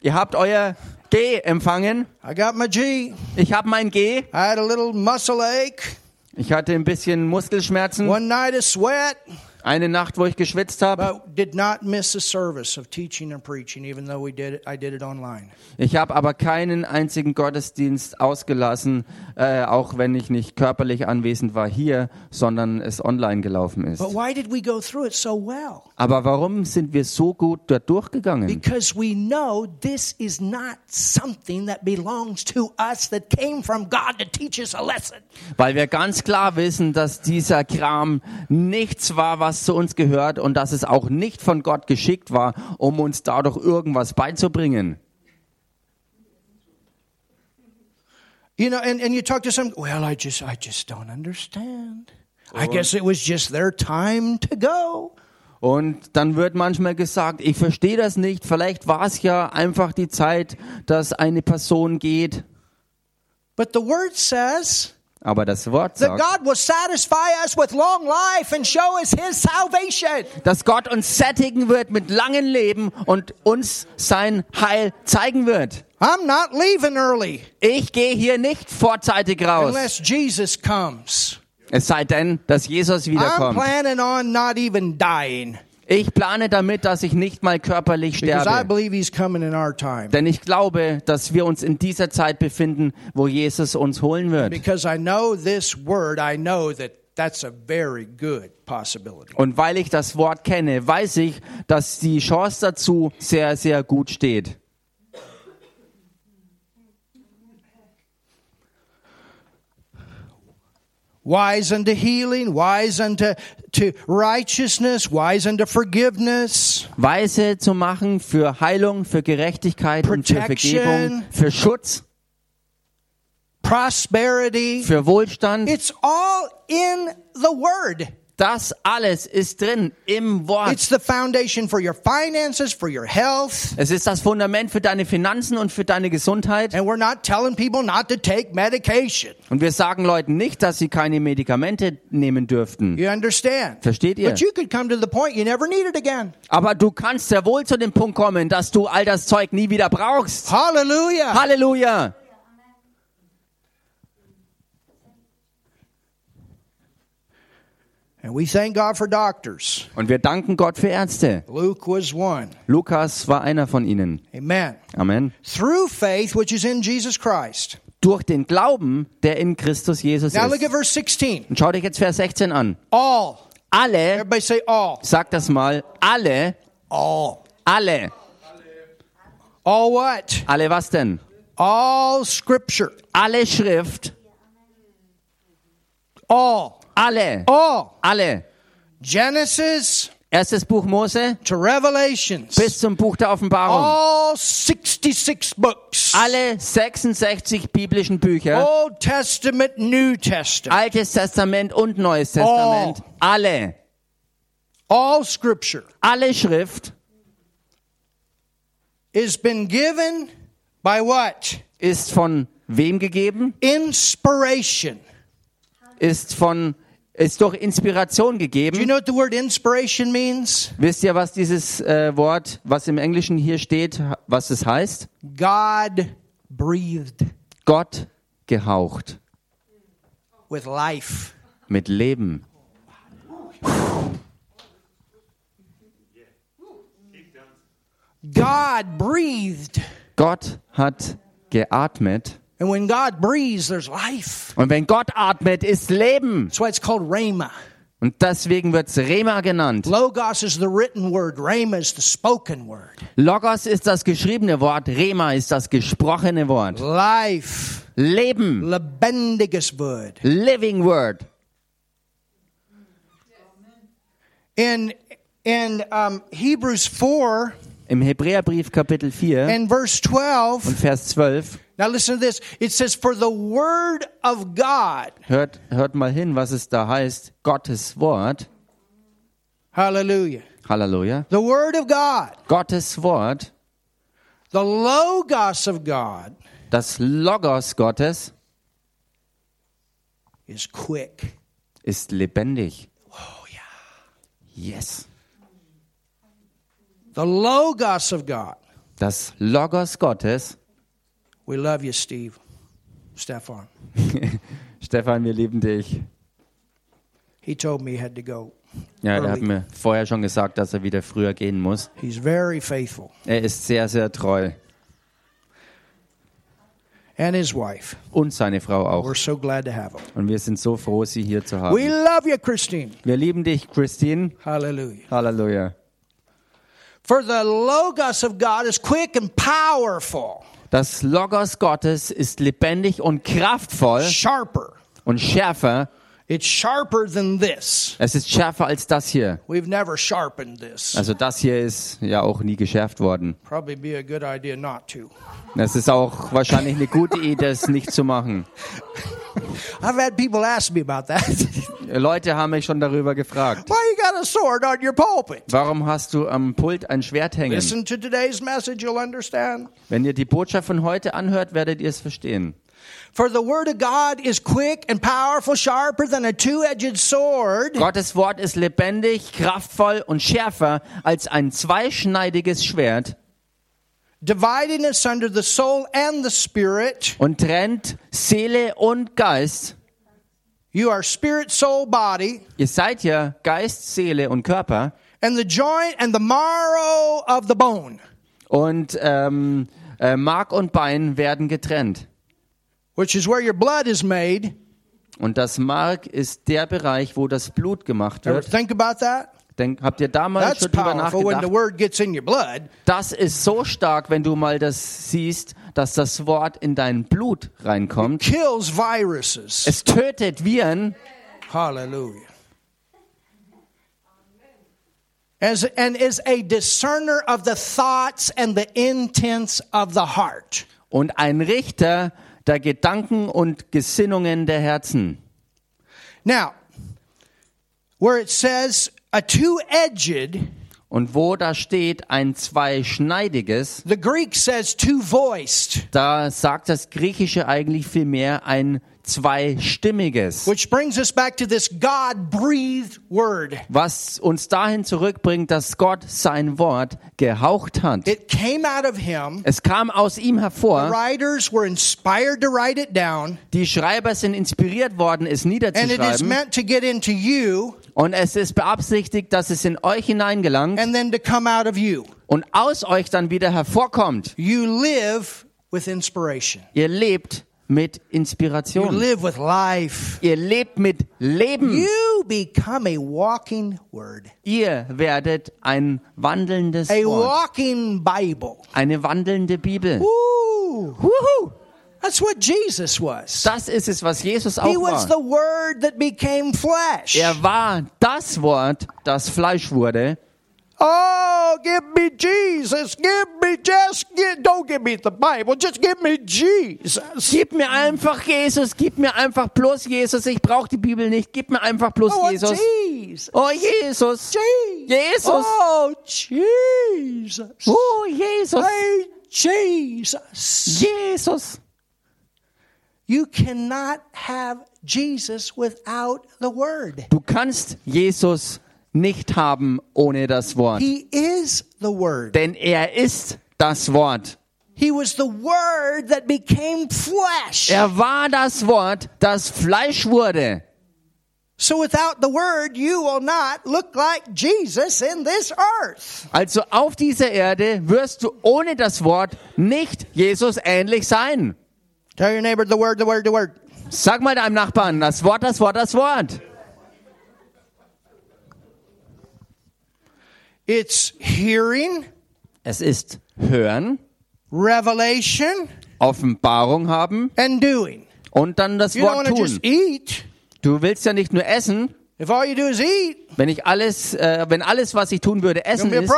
Speaker 2: Ihr habt euer G empfangen.
Speaker 1: I got my G.
Speaker 2: Ich habe mein G.
Speaker 1: I had a little muscle ache.
Speaker 2: Ich hatte ein bisschen Muskelschmerzen.
Speaker 1: One night of sweat.
Speaker 2: Eine Nacht, wo ich geschwitzt habe.
Speaker 1: But did not miss a service of teaching and preaching, even though we did it, I did it online.
Speaker 2: Ich habe aber keinen einzigen Gottesdienst ausgelassen, äh, auch wenn ich nicht körperlich anwesend war hier, sondern es online gelaufen ist.
Speaker 1: But why did we go through it so well?
Speaker 2: Aber warum sind wir so gut dort durchgegangen?
Speaker 1: Because we know this is not something that belongs to us that came from God to teach us a lesson.
Speaker 2: Weil wir ganz klar wissen, dass dieser Kram nichts war, was was zu uns gehört und dass es auch nicht von Gott geschickt war, um uns dadurch irgendwas beizubringen.
Speaker 1: You know, and, and you talk to some, well, I just, I just don't understand. I guess it was just their time to go.
Speaker 2: Und dann wird manchmal gesagt, ich verstehe das nicht, vielleicht war es ja einfach die Zeit, dass eine Person geht.
Speaker 1: But the word says
Speaker 2: Aber das Wort
Speaker 1: that
Speaker 2: sagt,
Speaker 1: God will satisfy us with long life and show us his salvation.
Speaker 2: dass Gott uns sättigen wird mit langem Leben und uns sein Heil zeigen wird.
Speaker 1: I'm not leaving early
Speaker 2: Ich gehe hier nicht vorzeitig raus,
Speaker 1: unless Jesus comes.
Speaker 2: es sei denn, dass Jesus
Speaker 1: I'm
Speaker 2: wiederkommt.
Speaker 1: planning on not even dying
Speaker 2: Ich plane damit, dass ich nicht mal körperlich sterbe. Denn ich glaube, dass wir uns in dieser Zeit befinden, wo Jesus uns holen wird.
Speaker 1: Because I know this word, I know that that's a very good possibility.
Speaker 2: Und weil ich das Wort kenne, weiß ich, dass die Chance dazu sehr, sehr gut steht.
Speaker 1: Wise unto healing, wise unto to righteousness, wise unto forgiveness,
Speaker 2: Weise zu machen für Heilung, für Gerechtigkeit und für. Vergebung, für Schutz,
Speaker 1: prosperity.
Speaker 2: für Wohlstand.
Speaker 1: It's all in the word.
Speaker 2: Das alles ist drin im Wort.
Speaker 1: It's the foundation for your finances, for your health.
Speaker 2: Es ist das Fundament für deine Finanzen und für deine Gesundheit.
Speaker 1: And we're not telling people not to take medication.
Speaker 2: Und wir sagen Leuten nicht, dass sie keine Medikamente nehmen dürften.
Speaker 1: You understand?
Speaker 2: Versteht ihr?
Speaker 1: But you could come to the point you never need it again.
Speaker 2: Aber du kannst sehr wohl zu dem Punkt kommen, dass du all das Zeug nie wieder brauchst.
Speaker 1: Hallelujah.
Speaker 2: Halleluja!
Speaker 1: And we thank God for doctors.
Speaker 2: Und wir danken Gott für Ärzte.
Speaker 1: Luke was one.
Speaker 2: Lukas war einer von ihnen.
Speaker 1: Amen.
Speaker 2: Amen.
Speaker 1: Through faith, which is in Jesus Christ.
Speaker 2: Durch den Glauben, der in Christus Jesus
Speaker 1: Now look at
Speaker 2: ist.
Speaker 1: verse 16.
Speaker 2: Und schau dich jetzt Vers 16 an.
Speaker 1: All.
Speaker 2: Alle,
Speaker 1: Everybody say all.
Speaker 2: sag das mal, alle,
Speaker 1: All.
Speaker 2: alle,
Speaker 1: All what?
Speaker 2: alle was denn?
Speaker 1: All scripture.
Speaker 2: Alle Schrift,
Speaker 1: All.
Speaker 2: Alle,
Speaker 1: All.
Speaker 2: alle.
Speaker 1: Genesis
Speaker 2: Erstes Buch Mose
Speaker 1: to Revelations.
Speaker 2: bis zum Buch der Offenbarung.
Speaker 1: All 66 books.
Speaker 2: Alle 66 biblischen Bücher,
Speaker 1: Old Testament, New Testament.
Speaker 2: Altes Testament und Neues Testament, alle,
Speaker 1: All scripture
Speaker 2: alle Schrift
Speaker 1: has been given by what?
Speaker 2: ist von wem gegeben?
Speaker 1: Inspiration.
Speaker 2: Ist von ist durch Inspiration
Speaker 1: Do you
Speaker 2: gegeben.
Speaker 1: know what the word inspiration means?
Speaker 2: Wisst ihr, was dieses äh, Wort, was im Englischen hier steht, was es heißt?
Speaker 1: God breathed
Speaker 2: Gott gehaucht
Speaker 1: with life.
Speaker 2: mit Leben.
Speaker 1: God breathed.
Speaker 2: Gott hat geatmet.
Speaker 1: And when God breathes, there's life.
Speaker 2: Und wenn Gott atmet, ist Leben.
Speaker 1: That's why it's called Rhema.
Speaker 2: Und deswegen wird es Rema genannt.
Speaker 1: Logos is the written word, Rhema is the spoken word.
Speaker 2: Logos ist das geschriebene Wort, Rema ist das gesprochene Wort.
Speaker 1: Life,
Speaker 2: Leben,
Speaker 1: lebendiges word.
Speaker 2: living word.
Speaker 1: In in um, Hebrews 4
Speaker 2: Im Hebräerbrief Kapitel 4
Speaker 1: and verse 12,
Speaker 2: und Vers 12,
Speaker 1: now listen to this. It says, For the word of God,
Speaker 2: hört, hört mal hin, was es da heißt. Gottes Wort,
Speaker 1: hallelujah.
Speaker 2: Halleluja,
Speaker 1: The word of God,
Speaker 2: Gottes Wort,
Speaker 1: the logos of God
Speaker 2: das Logos Gottes
Speaker 1: is quick.
Speaker 2: ist lebendig.
Speaker 1: Oh, yeah.
Speaker 2: Yes.
Speaker 1: The logos of God.
Speaker 2: Das Logos Gottes.
Speaker 1: We love you, Steve. Stefan.
Speaker 2: Stefan, wir lieben dich.
Speaker 1: He told me he had to go.
Speaker 2: Ja, er hat mir vorher schon gesagt, dass er wieder früher gehen muss.
Speaker 1: He's very faithful.
Speaker 2: Er ist sehr, sehr treu.
Speaker 1: And his wife.
Speaker 2: Und seine Frau auch.
Speaker 1: We're so glad to have him.
Speaker 2: Und wir sind so froh, sie hier zu
Speaker 1: We
Speaker 2: haben.
Speaker 1: love you, Christine.
Speaker 2: Wir lieben dich, Christine.
Speaker 1: Hallelujah.
Speaker 2: Halleluja.
Speaker 1: For the logos of God is quick and powerful,
Speaker 2: Das Logos Gottes ist lebendig und kraftvoll
Speaker 1: sharper,
Speaker 2: und schärfer
Speaker 1: It's sharper than this.
Speaker 2: Es ist schärfer als das hier.
Speaker 1: We've never sharpened this.
Speaker 2: Also das hier ist ja auch nie geschärft worden.
Speaker 1: Probably be a good idea not to.
Speaker 2: Es ist auch wahrscheinlich eine gute Idee, das nicht zu machen.
Speaker 1: I've had people ask me about that.
Speaker 2: Leute haben mich schon darüber gefragt.
Speaker 1: Why you got a sword on your pulpit?
Speaker 2: Warum hast du am Pult ein Schwert hängen?
Speaker 1: Listen to today's message, you'll understand.
Speaker 2: Wenn ihr die Botschaft von heute anhört, werdet ihr es verstehen.
Speaker 1: For the word of God is quick and powerful, sharper than a two-edged sword,
Speaker 2: Gottes Wort ist lebendig, kraftvoll und schärfer als ein zweischneidiges Schwert
Speaker 1: dividing asunder the soul and the spirit.
Speaker 2: und trennt Seele und Geist.
Speaker 1: You are spirit, soul, body,
Speaker 2: Ihr seid ja Geist, Seele und Körper
Speaker 1: and the joint and the marrow of the bone,
Speaker 2: und ähm, äh, Mark und Bein werden getrennt.
Speaker 1: which is where your blood is made.
Speaker 2: Und das Mark ist der Bereich, wo das Blut gemacht
Speaker 1: Ever
Speaker 2: wird.
Speaker 1: think about that?
Speaker 2: Denk, habt ihr damals
Speaker 1: That's
Speaker 2: schon drüber nachgedacht? Das ist so stark, wenn du mal das siehst, dass das Wort in dein Blut reinkommt.
Speaker 1: Kills viruses.
Speaker 2: Es tötet Viren
Speaker 1: Hallelujah. As, and is a discerner of the thoughts and the intents of the heart.
Speaker 2: und ein Richter der Gedanken und Gesinnungen der Herzen.
Speaker 1: Now, where it says a two edged,
Speaker 2: Und wo da steht ein zweischneidiges,
Speaker 1: the Greek says two voiced,
Speaker 2: da sagt das Griechische eigentlich vielmehr ein zweistimmiges,
Speaker 1: which brings us back to this God breathed word.
Speaker 2: was uns dahin zurückbringt, dass Gott sein Wort gehaucht hat.
Speaker 1: It came out of him.
Speaker 2: Es kam aus ihm
Speaker 1: The
Speaker 2: hervor,
Speaker 1: writers were inspired to write it down,
Speaker 2: die Schreiber sind inspiriert worden, es
Speaker 1: and it is
Speaker 2: niederzuschreiben.
Speaker 1: meant to get into you
Speaker 2: Und es ist beabsichtigt, dass es in euch hineingelangt
Speaker 1: and then to come out of you.
Speaker 2: und aus euch dann wieder hervorkommt.
Speaker 1: You live with inspiration.
Speaker 2: Ihr lebt mit
Speaker 1: You
Speaker 2: Inspiration.
Speaker 1: live with life.
Speaker 2: Ihr lebt mit Leben.
Speaker 1: You become a walking word,
Speaker 2: Ihr werdet ein wandelndes
Speaker 1: a
Speaker 2: Wort,
Speaker 1: walking Bible.
Speaker 2: eine wandelnde Bibel.
Speaker 1: Woo!
Speaker 2: Wuhu!
Speaker 1: That's what Jesus was.
Speaker 2: Das ist es, was Jesus auch
Speaker 1: He was the
Speaker 2: war.
Speaker 1: Word that became flesh.
Speaker 2: Er war das Wort, das Fleisch wurde.
Speaker 1: Oh, give me Jesus. Give me just, give, don't give me the Bible. Just give me Jesus.
Speaker 2: Gib mir einfach Jesus, gib mir einfach bloß Jesus. Ich brauche die Bibel nicht. Gib mir einfach bloß
Speaker 1: Oh,
Speaker 2: Jesus.
Speaker 1: Jesus.
Speaker 2: Oh Jesus.
Speaker 1: Jesus.
Speaker 2: Jesus.
Speaker 1: Oh, Jesus.
Speaker 2: Oh Jesus.
Speaker 1: Hey, Jesus.
Speaker 2: Jesus.
Speaker 1: You cannot have Jesus without the Word.
Speaker 2: Du kannst Jesus nicht haben ohne das Wort.
Speaker 1: He is the Word.
Speaker 2: Denn er ist das Wort.
Speaker 1: He was the Word that became flesh.
Speaker 2: Er war das Wort, das Fleisch wurde.
Speaker 1: So without the Word, you will not look like Jesus in this earth.
Speaker 2: Also auf dieser Erde wirst du ohne das Wort nicht Jesus ähnlich sein.
Speaker 1: Tell your neighbor the Word, the Word, the Word.
Speaker 2: Sag mal deinem Nachbarn, das Wort, das Wort, das Wort.
Speaker 1: It's hearing,
Speaker 2: Es ist hören,
Speaker 1: revelation,
Speaker 2: Offenbarung haben
Speaker 1: and doing.
Speaker 2: und dann das
Speaker 1: You
Speaker 2: Wort
Speaker 1: to just
Speaker 2: tun.
Speaker 1: eat.
Speaker 2: Du willst ja nicht nur essen.
Speaker 1: If all you do is eat,
Speaker 2: Wenn ich alles, äh, wenn alles, was ich tun würde, essen ist,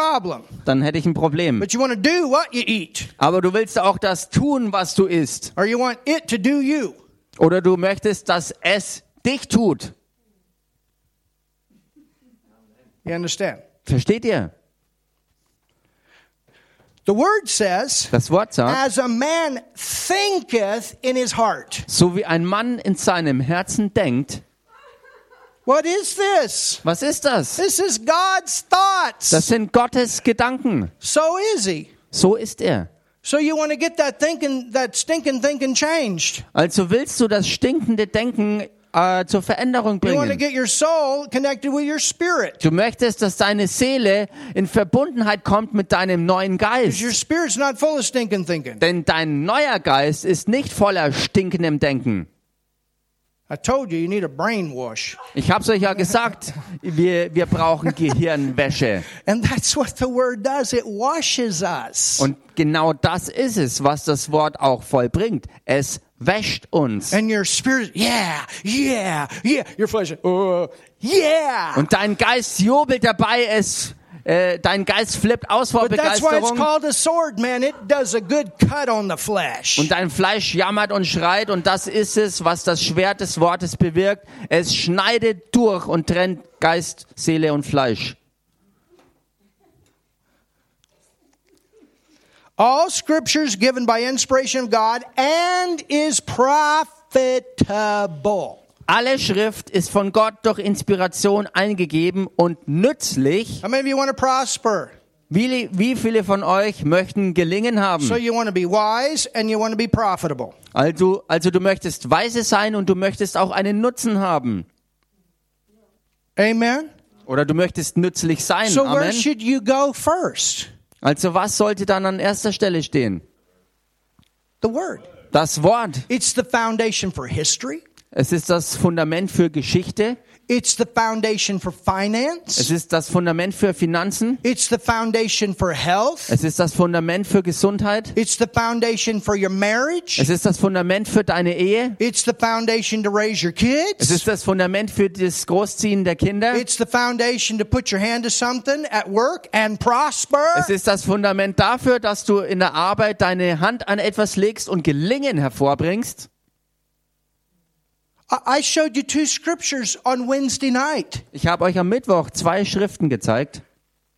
Speaker 2: dann hätte ich ein Problem.
Speaker 1: But you want to do what you eat,
Speaker 2: Aber du willst auch das tun, was du isst.
Speaker 1: or you want it to do you.
Speaker 2: Oder du möchtest, dass es dich tut.
Speaker 1: You understand?
Speaker 2: Versteht ihr?
Speaker 1: The word says,
Speaker 2: Das Wort sagt,
Speaker 1: as a man thinketh in his heart.
Speaker 2: so wie ein Mann in seinem Herzen denkt.
Speaker 1: What is this?
Speaker 2: Was ist das?
Speaker 1: This is God's thoughts.
Speaker 2: Das sind Gottes Gedanken.
Speaker 1: So is he.
Speaker 2: So ist er.
Speaker 1: So you want to get that thinking, that stinking thinking changed.
Speaker 2: Also willst du das stinkende Denken äh, zur Veränderung
Speaker 1: You want to
Speaker 2: bringen.
Speaker 1: get your soul connected with your spirit.
Speaker 2: Du möchtest, dass deine Seele in Verbundenheit kommt mit deinem neuen
Speaker 1: Your
Speaker 2: Geist.
Speaker 1: spirit's not full of stinking thinking.
Speaker 2: Denn dein neuer Geist ist nicht voller stinkendem Denken.
Speaker 1: I told you, you need a brainwash.
Speaker 2: Ich hab's euch ja gesagt, wir, wir brauchen Gehirnwäsche.
Speaker 1: And that's what the word does. It washes us.
Speaker 2: Und genau das ist es, was das Wort auch vollbringt. Es wäscht uns.
Speaker 1: And your spirit, yeah, yeah, yeah. Your flesh, oh, yeah.
Speaker 2: Und dein Geist jubelt dabei, es, äh, dein Geist flippt aus vor
Speaker 1: But
Speaker 2: Begeisterung.
Speaker 1: sword.
Speaker 2: Und dein Fleisch jammert und schreit und das ist es, was das Schwert des Wortes bewirkt. Es schneidet durch und trennt Geist, Seele und Fleisch.
Speaker 1: All scriptures given by inspiration of God and is profitable.
Speaker 2: Alle Schrift ist von Gott durch Inspiration eingegeben und nützlich.
Speaker 1: How many of you want to prosper?
Speaker 2: Wie, wie viele von euch möchten gelingen haben?
Speaker 1: So you want to be wise and you want to be profitable.
Speaker 2: Also, also du möchtest weise sein und du möchtest auch einen Nutzen haben.
Speaker 1: Amen.
Speaker 2: Oder du möchtest nützlich sein.
Speaker 1: So where
Speaker 2: Amen.
Speaker 1: should you go first?
Speaker 2: Also was sollte dann an erster Stelle stehen?
Speaker 1: The word.
Speaker 2: Das Wort.
Speaker 1: It's the foundation for history.
Speaker 2: Es ist das Fundament für Geschichte.
Speaker 1: It's the foundation for
Speaker 2: Es
Speaker 1: finance.
Speaker 2: ist das Fundament für Finanzen.
Speaker 1: It's the foundation for health.
Speaker 2: Es ist das Fundament für Gesundheit.
Speaker 1: It's the foundation for your marriage.
Speaker 2: Es ist das Fundament für deine Ehe.
Speaker 1: It's the foundation to raise your
Speaker 2: Es
Speaker 1: kids.
Speaker 2: ist das Fundament für das Großziehen der Kinder.
Speaker 1: It's the foundation to put your hand to something at work and prosper.
Speaker 2: Es ist das Fundament dafür, dass du in der Arbeit deine Hand an etwas legst und Gelingen hervorbringst.
Speaker 1: I I showed you two scriptures on Wednesday night
Speaker 2: Ich habe euch am Mittwoch zwei Schriften gezeigt,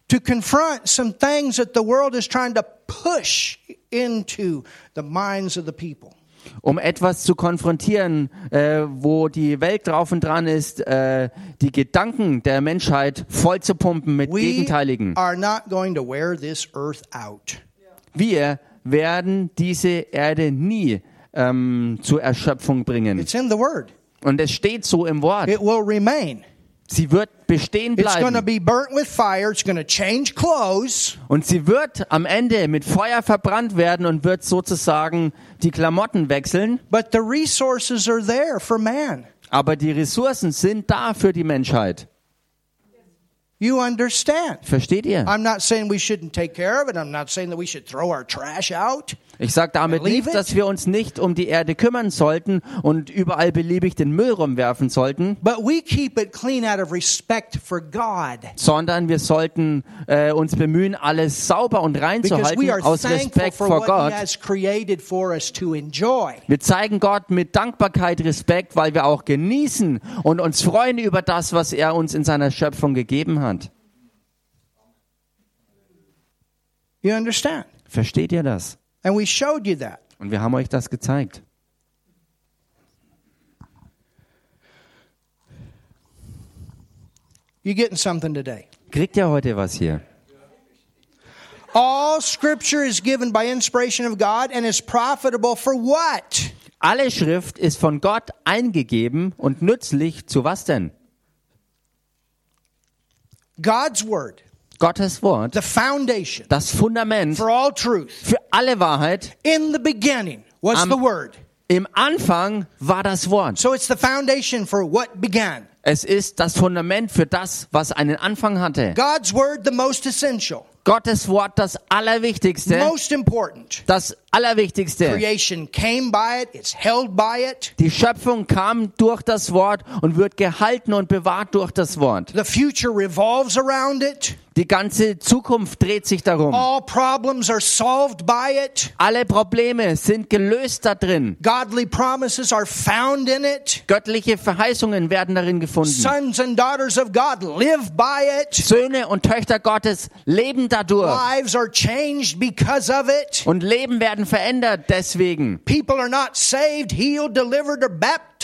Speaker 1: to confront some things that the world is trying to push into the minds of the people.
Speaker 2: um etwas zu konfrontieren, äh, wo die Welt drauf und dran ist, äh, die Gedanken der Menschheit voll zu pumpen mit
Speaker 1: We
Speaker 2: Gegenteiligen.
Speaker 1: are not going to wear this earth out.
Speaker 2: Wir werden diese Erde nie ähm, zur Erschöpfung bringen.
Speaker 1: It's in the word.
Speaker 2: Und es steht so im Wort.
Speaker 1: It will remain.
Speaker 2: Sie wird bestehen bleiben.
Speaker 1: be burnt with fire. It's going to change clothes.
Speaker 2: Und sie wird am Ende mit Feuer verbrannt werden und wird sozusagen die Klamotten wechseln.
Speaker 1: But the resources are there for man.
Speaker 2: Aber die Ressourcen sind da für die Menschheit.
Speaker 1: You understand?
Speaker 2: Versteht ihr?
Speaker 1: I'm not saying we shouldn't take care of it. I'm not saying that we should throw our trash out.
Speaker 2: Ich sage damit nicht, dass wir uns nicht um die Erde kümmern sollten und überall beliebig den Müll rumwerfen sollten,
Speaker 1: But we keep it clean out of respect for God.
Speaker 2: sondern wir sollten äh, uns bemühen, alles sauber und rein zu halten
Speaker 1: are
Speaker 2: aus
Speaker 1: thankful
Speaker 2: Respekt
Speaker 1: for
Speaker 2: vor Gott.
Speaker 1: He has created for us to enjoy.
Speaker 2: Wir zeigen Gott mit Dankbarkeit Respekt, weil wir auch genießen und uns freuen über das, was er uns in seiner Schöpfung gegeben hat.
Speaker 1: You understand?
Speaker 2: Versteht ihr das?
Speaker 1: And we showed you that.
Speaker 2: Und wir haben euch das gezeigt.
Speaker 1: You getting something today?
Speaker 2: Kriegt ihr heute was hier?
Speaker 1: All scripture is given by inspiration of God and is profitable for what?
Speaker 2: Alle Schrift ist von Gott eingegeben und nützlich zu was denn?
Speaker 1: God's word,
Speaker 2: Gottes Wort,
Speaker 1: the foundation
Speaker 2: das Fundament
Speaker 1: for all truth.
Speaker 2: für alle Wahrheit.
Speaker 1: In the beginning was
Speaker 2: Am-
Speaker 1: the word.
Speaker 2: Im Anfang war das Wort.
Speaker 1: So it's the foundation for what began.
Speaker 2: Es ist das Fundament für das, was einen Anfang hatte.
Speaker 1: God's word, the most essential,
Speaker 2: Gottes Wort, das Allerwichtigste.
Speaker 1: most important.
Speaker 2: Das Allerwichtigste.
Speaker 1: Creation came by it, it's held by it.
Speaker 2: Die Schöpfung kam durch das Wort und wird gehalten und bewahrt durch das Wort.
Speaker 1: The future revolves around it.
Speaker 2: Die ganze Zukunft dreht sich darum.
Speaker 1: All problems are solved by it.
Speaker 2: Alle Probleme sind gelöst da drin.
Speaker 1: Godly promises are found in it.
Speaker 2: Göttliche Verheißungen werden darin gefunden.
Speaker 1: Sons and daughters of God live by it.
Speaker 2: Söhne und Töchter Gottes leben dadurch.
Speaker 1: Lives are changed because of it.
Speaker 2: Und Leben werden verändert deswegen.
Speaker 1: People are not saved, healed, delivered, or baptized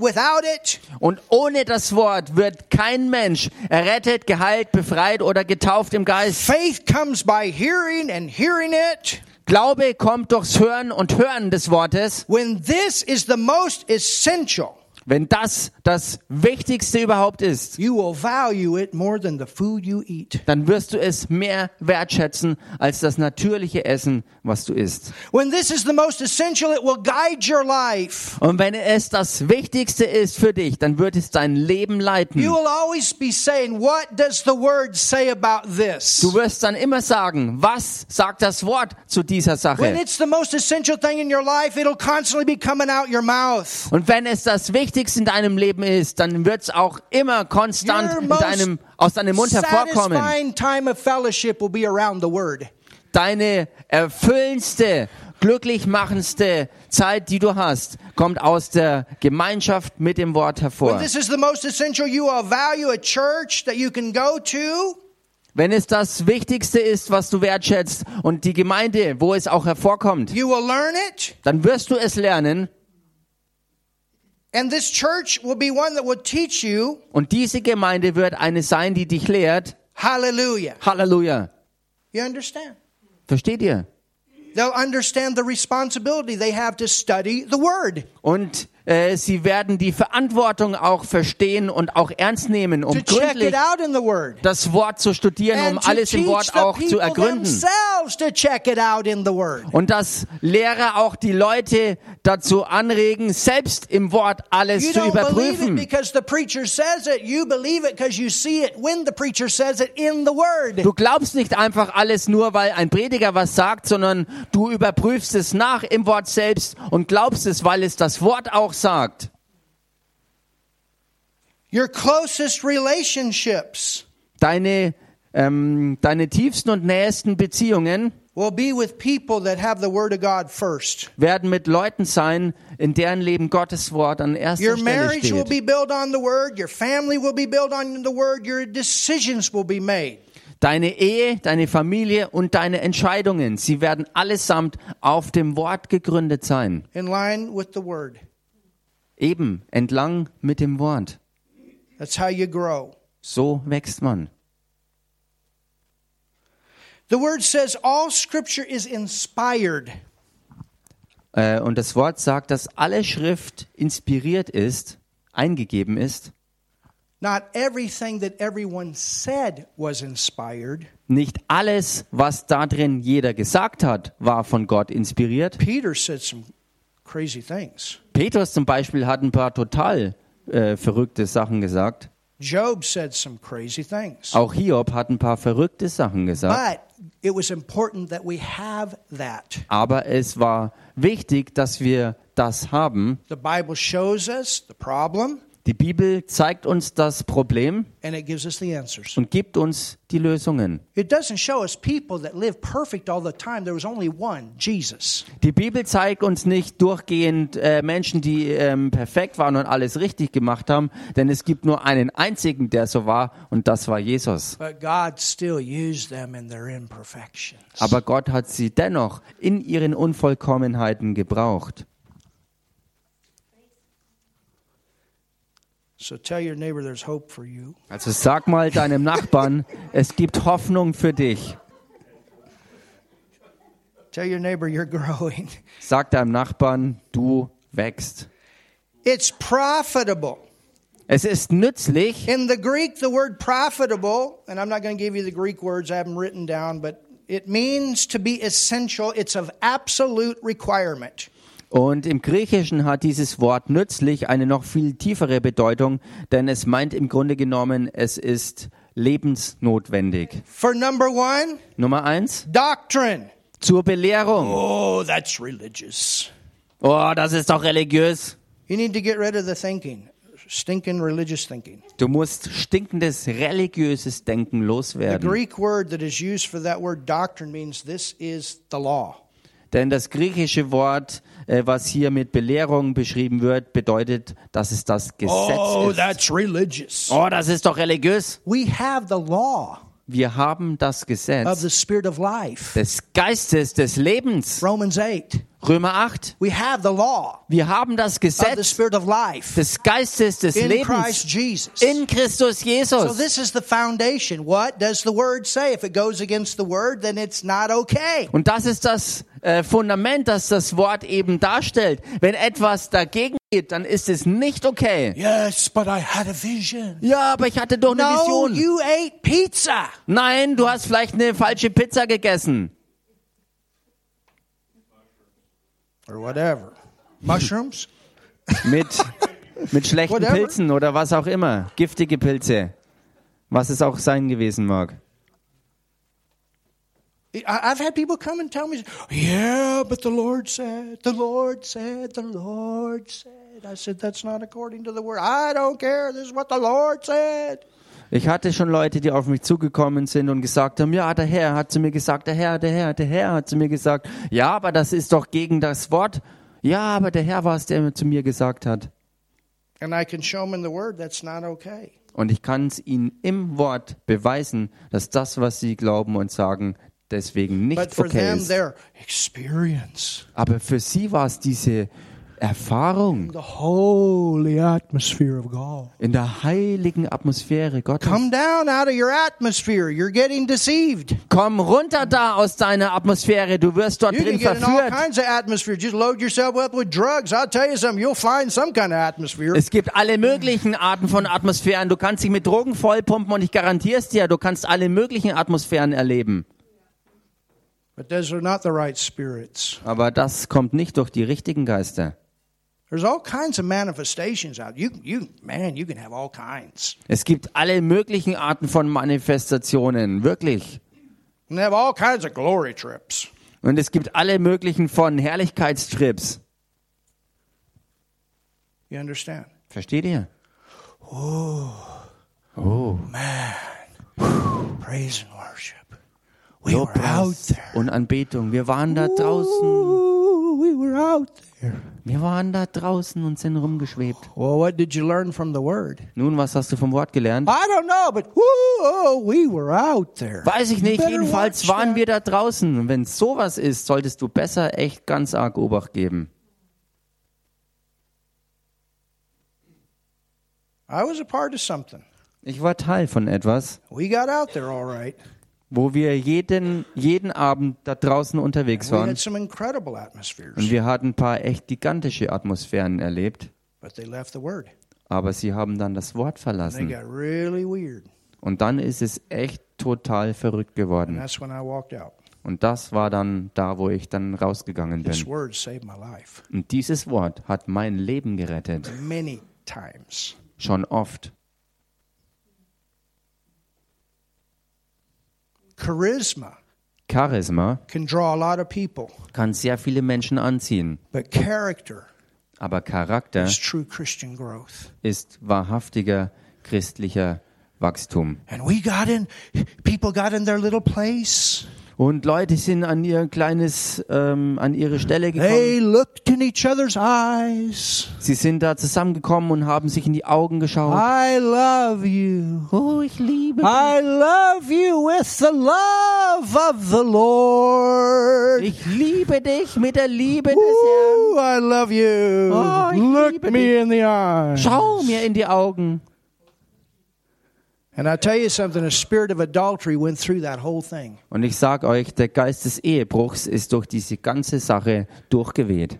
Speaker 1: without it.
Speaker 2: Und ohne das Wort wird kein Mensch errettet, geheilt, befreit oder getauft im Geist.
Speaker 1: Faith comes by hearing and hearing it.
Speaker 2: Glaube kommt durchs Hören und Hören des Wortes.
Speaker 1: When this is the most essential,
Speaker 2: wenn das das Wichtigste überhaupt ist,
Speaker 1: you will value it more than the food you eat.
Speaker 2: dann wirst du es mehr wertschätzen als das natürliche Essen, was du isst.
Speaker 1: When this is the most essential, it will guide your life.
Speaker 2: Und wenn es das Wichtigste ist für dich, dann wird es dein Leben leiten. Du wirst dann immer sagen, was sagt das Wort zu dieser Sache? Und wenn es das Wichtigste in deinem Leben ist, dann wird es auch immer konstant deinem, aus deinem Mund hervorkommen.
Speaker 1: Satisfying time of fellowship will be around the word.
Speaker 2: Deine erfüllendste, glücklich machendste Zeit, die du hast, kommt aus der Gemeinschaft mit dem Wort hervor.
Speaker 1: this is the most essential, you will value a church that you can go to.
Speaker 2: Wenn es das Wichtigste ist, was du wertschätzt und die Gemeinde, wo es auch hervorkommt,
Speaker 1: You will learn it.
Speaker 2: dann wirst du es lernen
Speaker 1: And this church will be one that will teach you.
Speaker 2: und diese Gemeinde wird eine sein, die dich lehrt.
Speaker 1: Hallelujah.
Speaker 2: Hallelujah.
Speaker 1: You understand?
Speaker 2: Versteht ihr?
Speaker 1: They'll understand the responsibility they have to study the word,
Speaker 2: Und äh, sie werden die Verantwortung auch verstehen und auch ernst nehmen, um gründlich das Wort zu studieren, um
Speaker 1: And
Speaker 2: alles im Wort
Speaker 1: the
Speaker 2: auch zu ergründen. Und dass Lehrer auch die Leute dazu anregen, selbst im Wort alles
Speaker 1: You
Speaker 2: zu überprüfen. Du glaubst nicht einfach alles nur, weil ein Prediger was sagt, sondern du überprüfst es nach im Wort selbst und glaubst es, weil es das Wort auch sagt.
Speaker 1: Your closest relationships
Speaker 2: Deine, ähm, deine tiefsten und nähesten Beziehungen
Speaker 1: will be with people that have the word of God first.
Speaker 2: werden mit Leuten sein, in deren Leben Gottes Wort an erster
Speaker 1: Your
Speaker 2: Stelle
Speaker 1: marriage will
Speaker 2: steht.
Speaker 1: be built on the word. Your family will be built on the word. Your decisions will be made.
Speaker 2: Deine Ehe, deine Familie und deine Entscheidungen, sie werden allesamt auf dem Wort gegründet sein.
Speaker 1: in line with the word.
Speaker 2: Eben entlang mit dem Wort.
Speaker 1: That's how you grow.
Speaker 2: So wächst man.
Speaker 1: The word says all scripture is inspired.
Speaker 2: Äh, und das Wort sagt, dass alle Schrift inspiriert ist, eingegeben ist.
Speaker 1: Not everything that everyone said was inspired.
Speaker 2: Nicht alles, was da drin jeder gesagt hat, war von Gott inspiriert.
Speaker 1: Peter said some crazy things.
Speaker 2: Petrus zum Beispiel hat ein paar total äh, verrückte Sachen gesagt.
Speaker 1: Job said some crazy things.
Speaker 2: Auch Hiob hat ein paar verrückte Sachen gesagt.
Speaker 1: But it was important that we have that.
Speaker 2: Aber es war wichtig, dass wir das haben.
Speaker 1: The Bible shows us the problem
Speaker 2: Die Bibel zeigt uns das Problem
Speaker 1: and it gives us the answers.
Speaker 2: und gibt uns die Lösungen.
Speaker 1: It doesn't show us people that live perfect all the time. There was only one, Jesus.
Speaker 2: Die Bibel zeigt uns nicht durchgehend äh, Menschen, die ähm, perfekt waren und alles richtig gemacht haben, denn es gibt nur einen einzigen, der so war, und das war Jesus.
Speaker 1: But God still used them in their imperfections.
Speaker 2: Aber Gott hat sie dennoch in ihren Unvollkommenheiten gebraucht.
Speaker 1: So tell your neighbor there's hope for you.
Speaker 2: Also sag mal deinem Nachbarn, es gibt Hoffnung für dich.
Speaker 1: Tell your neighbor you're growing.
Speaker 2: Sag deinem Nachbarn, du wächst.
Speaker 1: It's profitable.
Speaker 2: Es ist nützlich.
Speaker 1: In the Greek, the word profitable, and I'm not going to give you the Greek words, I have them written down, but it means to be essential. It's of absolute requirement.
Speaker 2: Und im Griechischen hat dieses Wort nützlich eine noch viel tiefere Bedeutung, denn es meint im Grunde genommen, es ist lebensnotwendig.
Speaker 1: For number one,
Speaker 2: Nummer eins,
Speaker 1: doctrine.
Speaker 2: zur Belehrung.
Speaker 1: Oh, that's religious.
Speaker 2: Oh, das ist doch religiös.
Speaker 1: You need to get rid of the thinking, stinking religious thinking.
Speaker 2: Du musst stinkendes religiöses Denken
Speaker 1: The
Speaker 2: loswerden.
Speaker 1: Greek word that is used for that word doctrine means this is the law.
Speaker 2: Denn das griechische Wort, äh, was hier mit Belehrung beschrieben wird, bedeutet, dass es das Gesetz
Speaker 1: Oh,
Speaker 2: ist.
Speaker 1: that's religious.
Speaker 2: Oh, das ist doch religiös.
Speaker 1: We have the law
Speaker 2: Wir haben das
Speaker 1: of
Speaker 2: Gesetz
Speaker 1: the spirit of life.
Speaker 2: des Geistes des Lebens.
Speaker 1: Romans 8.
Speaker 2: Römer 8.
Speaker 1: We have the law
Speaker 2: Wir haben das Gesetz des Geistes des Lebens in Christus
Speaker 1: So
Speaker 2: Jesus.
Speaker 1: this is the foundation. What does the word say? If it goes against the word, then it's not okay.
Speaker 2: Und das ist das äh, Fundament, das das Wort eben darstellt. Wenn etwas dagegen geht, dann ist es nicht okay.
Speaker 1: Yes, but I had a vision.
Speaker 2: Ja, aber ich hatte doch eine
Speaker 1: No,
Speaker 2: Vision.
Speaker 1: you ate pizza.
Speaker 2: Nein, du hast vielleicht eine falsche Pizza gegessen.
Speaker 1: Or whatever. Mushrooms?
Speaker 2: Mit, mit schlechten
Speaker 1: Whatever.
Speaker 2: Pilzen oder was auch immer. Giftige Pilze. Was es auch sein gewesen mag.
Speaker 1: I've had people come and tell me, yeah, but the Lord said, the Lord said, the Lord said. I said, that's not according to the word. I don't care. This is what the Lord said.
Speaker 2: Ich hatte schon Leute, die auf mich zugekommen sind und gesagt haben, ja, der Herr hat zu mir gesagt, der Herr, der Herr, der Herr hat zu mir gesagt, ja, aber das ist doch gegen das Wort. Ja, aber der Herr war es, der zu mir gesagt hat. Und ich kann es ihnen im Wort beweisen, dass das, was sie glauben und sagen, deswegen nicht okay ist. Aber für sie war es diese Erfahrung in der heiligen Atmosphäre Gottes.
Speaker 1: Come down out of your atmosphere. You're getting deceived.
Speaker 2: Komm runter da aus deiner Atmosphäre, du wirst dort
Speaker 1: You
Speaker 2: drin verführt.
Speaker 1: kind of.
Speaker 2: Es gibt alle möglichen Arten von Atmosphären. Du kannst dich mit Drogen vollpumpen und ich garantiere es dir, du kannst alle möglichen Atmosphären erleben.
Speaker 1: But those are not the right spirits.
Speaker 2: Aber das kommt nicht durch die richtigen Geister.
Speaker 1: There's all kinds of manifestations out. You, you, man, you can have all kinds.
Speaker 2: Es gibt alle möglichen Arten von Manifestationen, wirklich.
Speaker 1: And they have all kinds of glory trips.
Speaker 2: Und es gibt alle möglichen von Herrlichkeitstrips.
Speaker 1: You understand?
Speaker 2: Versteht ihr?
Speaker 1: Praise and worship. We were out
Speaker 2: Lobpreis
Speaker 1: there.
Speaker 2: und Anbetung. Wir waren da draußen.
Speaker 1: Were out there.
Speaker 2: Wir waren da draußen und sind rumgeschwebt.
Speaker 1: Well, what did you learn from the word?
Speaker 2: Nun, was hast du vom Wort gelernt?
Speaker 1: I don't know, but woo, we were out there.
Speaker 2: Weiß ich nicht, jedenfalls waren wir da draußen. Und wenn sowas ist, solltest du besser echt ganz arg Obacht geben.
Speaker 1: I was a part of something.
Speaker 2: Ich war Teil von etwas,
Speaker 1: We got out there all right.
Speaker 2: Wo wir jeden, jeden Abend da draußen unterwegs
Speaker 1: We
Speaker 2: waren. Und wir hatten ein paar echt gigantische Atmosphären erlebt. Aber sie haben dann das Wort verlassen.
Speaker 1: got really weird.
Speaker 2: Und dann ist es echt total verrückt
Speaker 1: And
Speaker 2: geworden.
Speaker 1: that's when I walked out.
Speaker 2: Und das war dann da, wo ich dann rausgegangen
Speaker 1: This
Speaker 2: bin.
Speaker 1: word saved my life
Speaker 2: Und dieses Wort hat mein Leben gerettet.
Speaker 1: many times.
Speaker 2: Schon oft.
Speaker 1: Charisma
Speaker 2: Charisma
Speaker 1: can draw a lot of people,
Speaker 2: kann sehr viele Menschen anziehen.
Speaker 1: but character
Speaker 2: Aber Charakter
Speaker 1: is true Christian growth.
Speaker 2: ist wahrhaftiger christlicher Wachstum.
Speaker 1: And we got in, people got in their little place.
Speaker 2: Und Leute sind an ihr kleines, ähm, an ihre Stelle
Speaker 1: They
Speaker 2: gekommen.
Speaker 1: looked in each other's eyes.
Speaker 2: Sie sind da zusammengekommen und haben sich in die Augen geschaut.
Speaker 1: I love you.
Speaker 2: Oh, ich liebe
Speaker 1: I love you with the love of the Lord.
Speaker 2: dich. Ich liebe dich mit der Liebe des Herrn.
Speaker 1: Ooh, I love you.
Speaker 2: Oh, ich
Speaker 1: Look
Speaker 2: liebe
Speaker 1: me
Speaker 2: dich.
Speaker 1: in the eyes.
Speaker 2: Schau mir in die Augen.
Speaker 1: And I tell you something, a spirit of adultery went through that whole thing.
Speaker 2: Und ich sag euch, der Geist des Ehebruchs ist durch diese ganze Sache durchgeweht.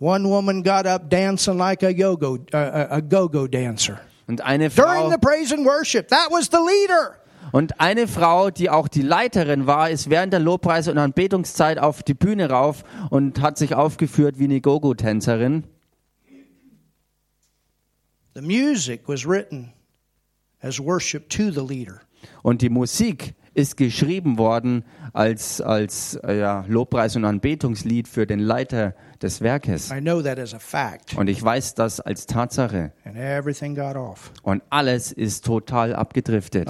Speaker 1: One woman got up dancing like a yo-go, uh, a go-go dancer.
Speaker 2: Und eine
Speaker 1: During
Speaker 2: Frau,
Speaker 1: the praise and worship, that was the leader.
Speaker 2: und eine Frau, die auch die Leiterin war, ist während der Lobpreis- und Anbetungszeit auf die Bühne rauf und hat sich aufgeführt wie eine Gogo-Tänzerin.
Speaker 1: The music was written as worship to the leader.
Speaker 2: Und die Musik ist geschrieben worden als, als äh, ja, Lobpreis- und Anbetungslied für den Leiter des Werkes.
Speaker 1: I know that as a fact.
Speaker 2: Und ich weiß das als Tatsache.
Speaker 1: And everything got off.
Speaker 2: Und alles ist total abgedriftet.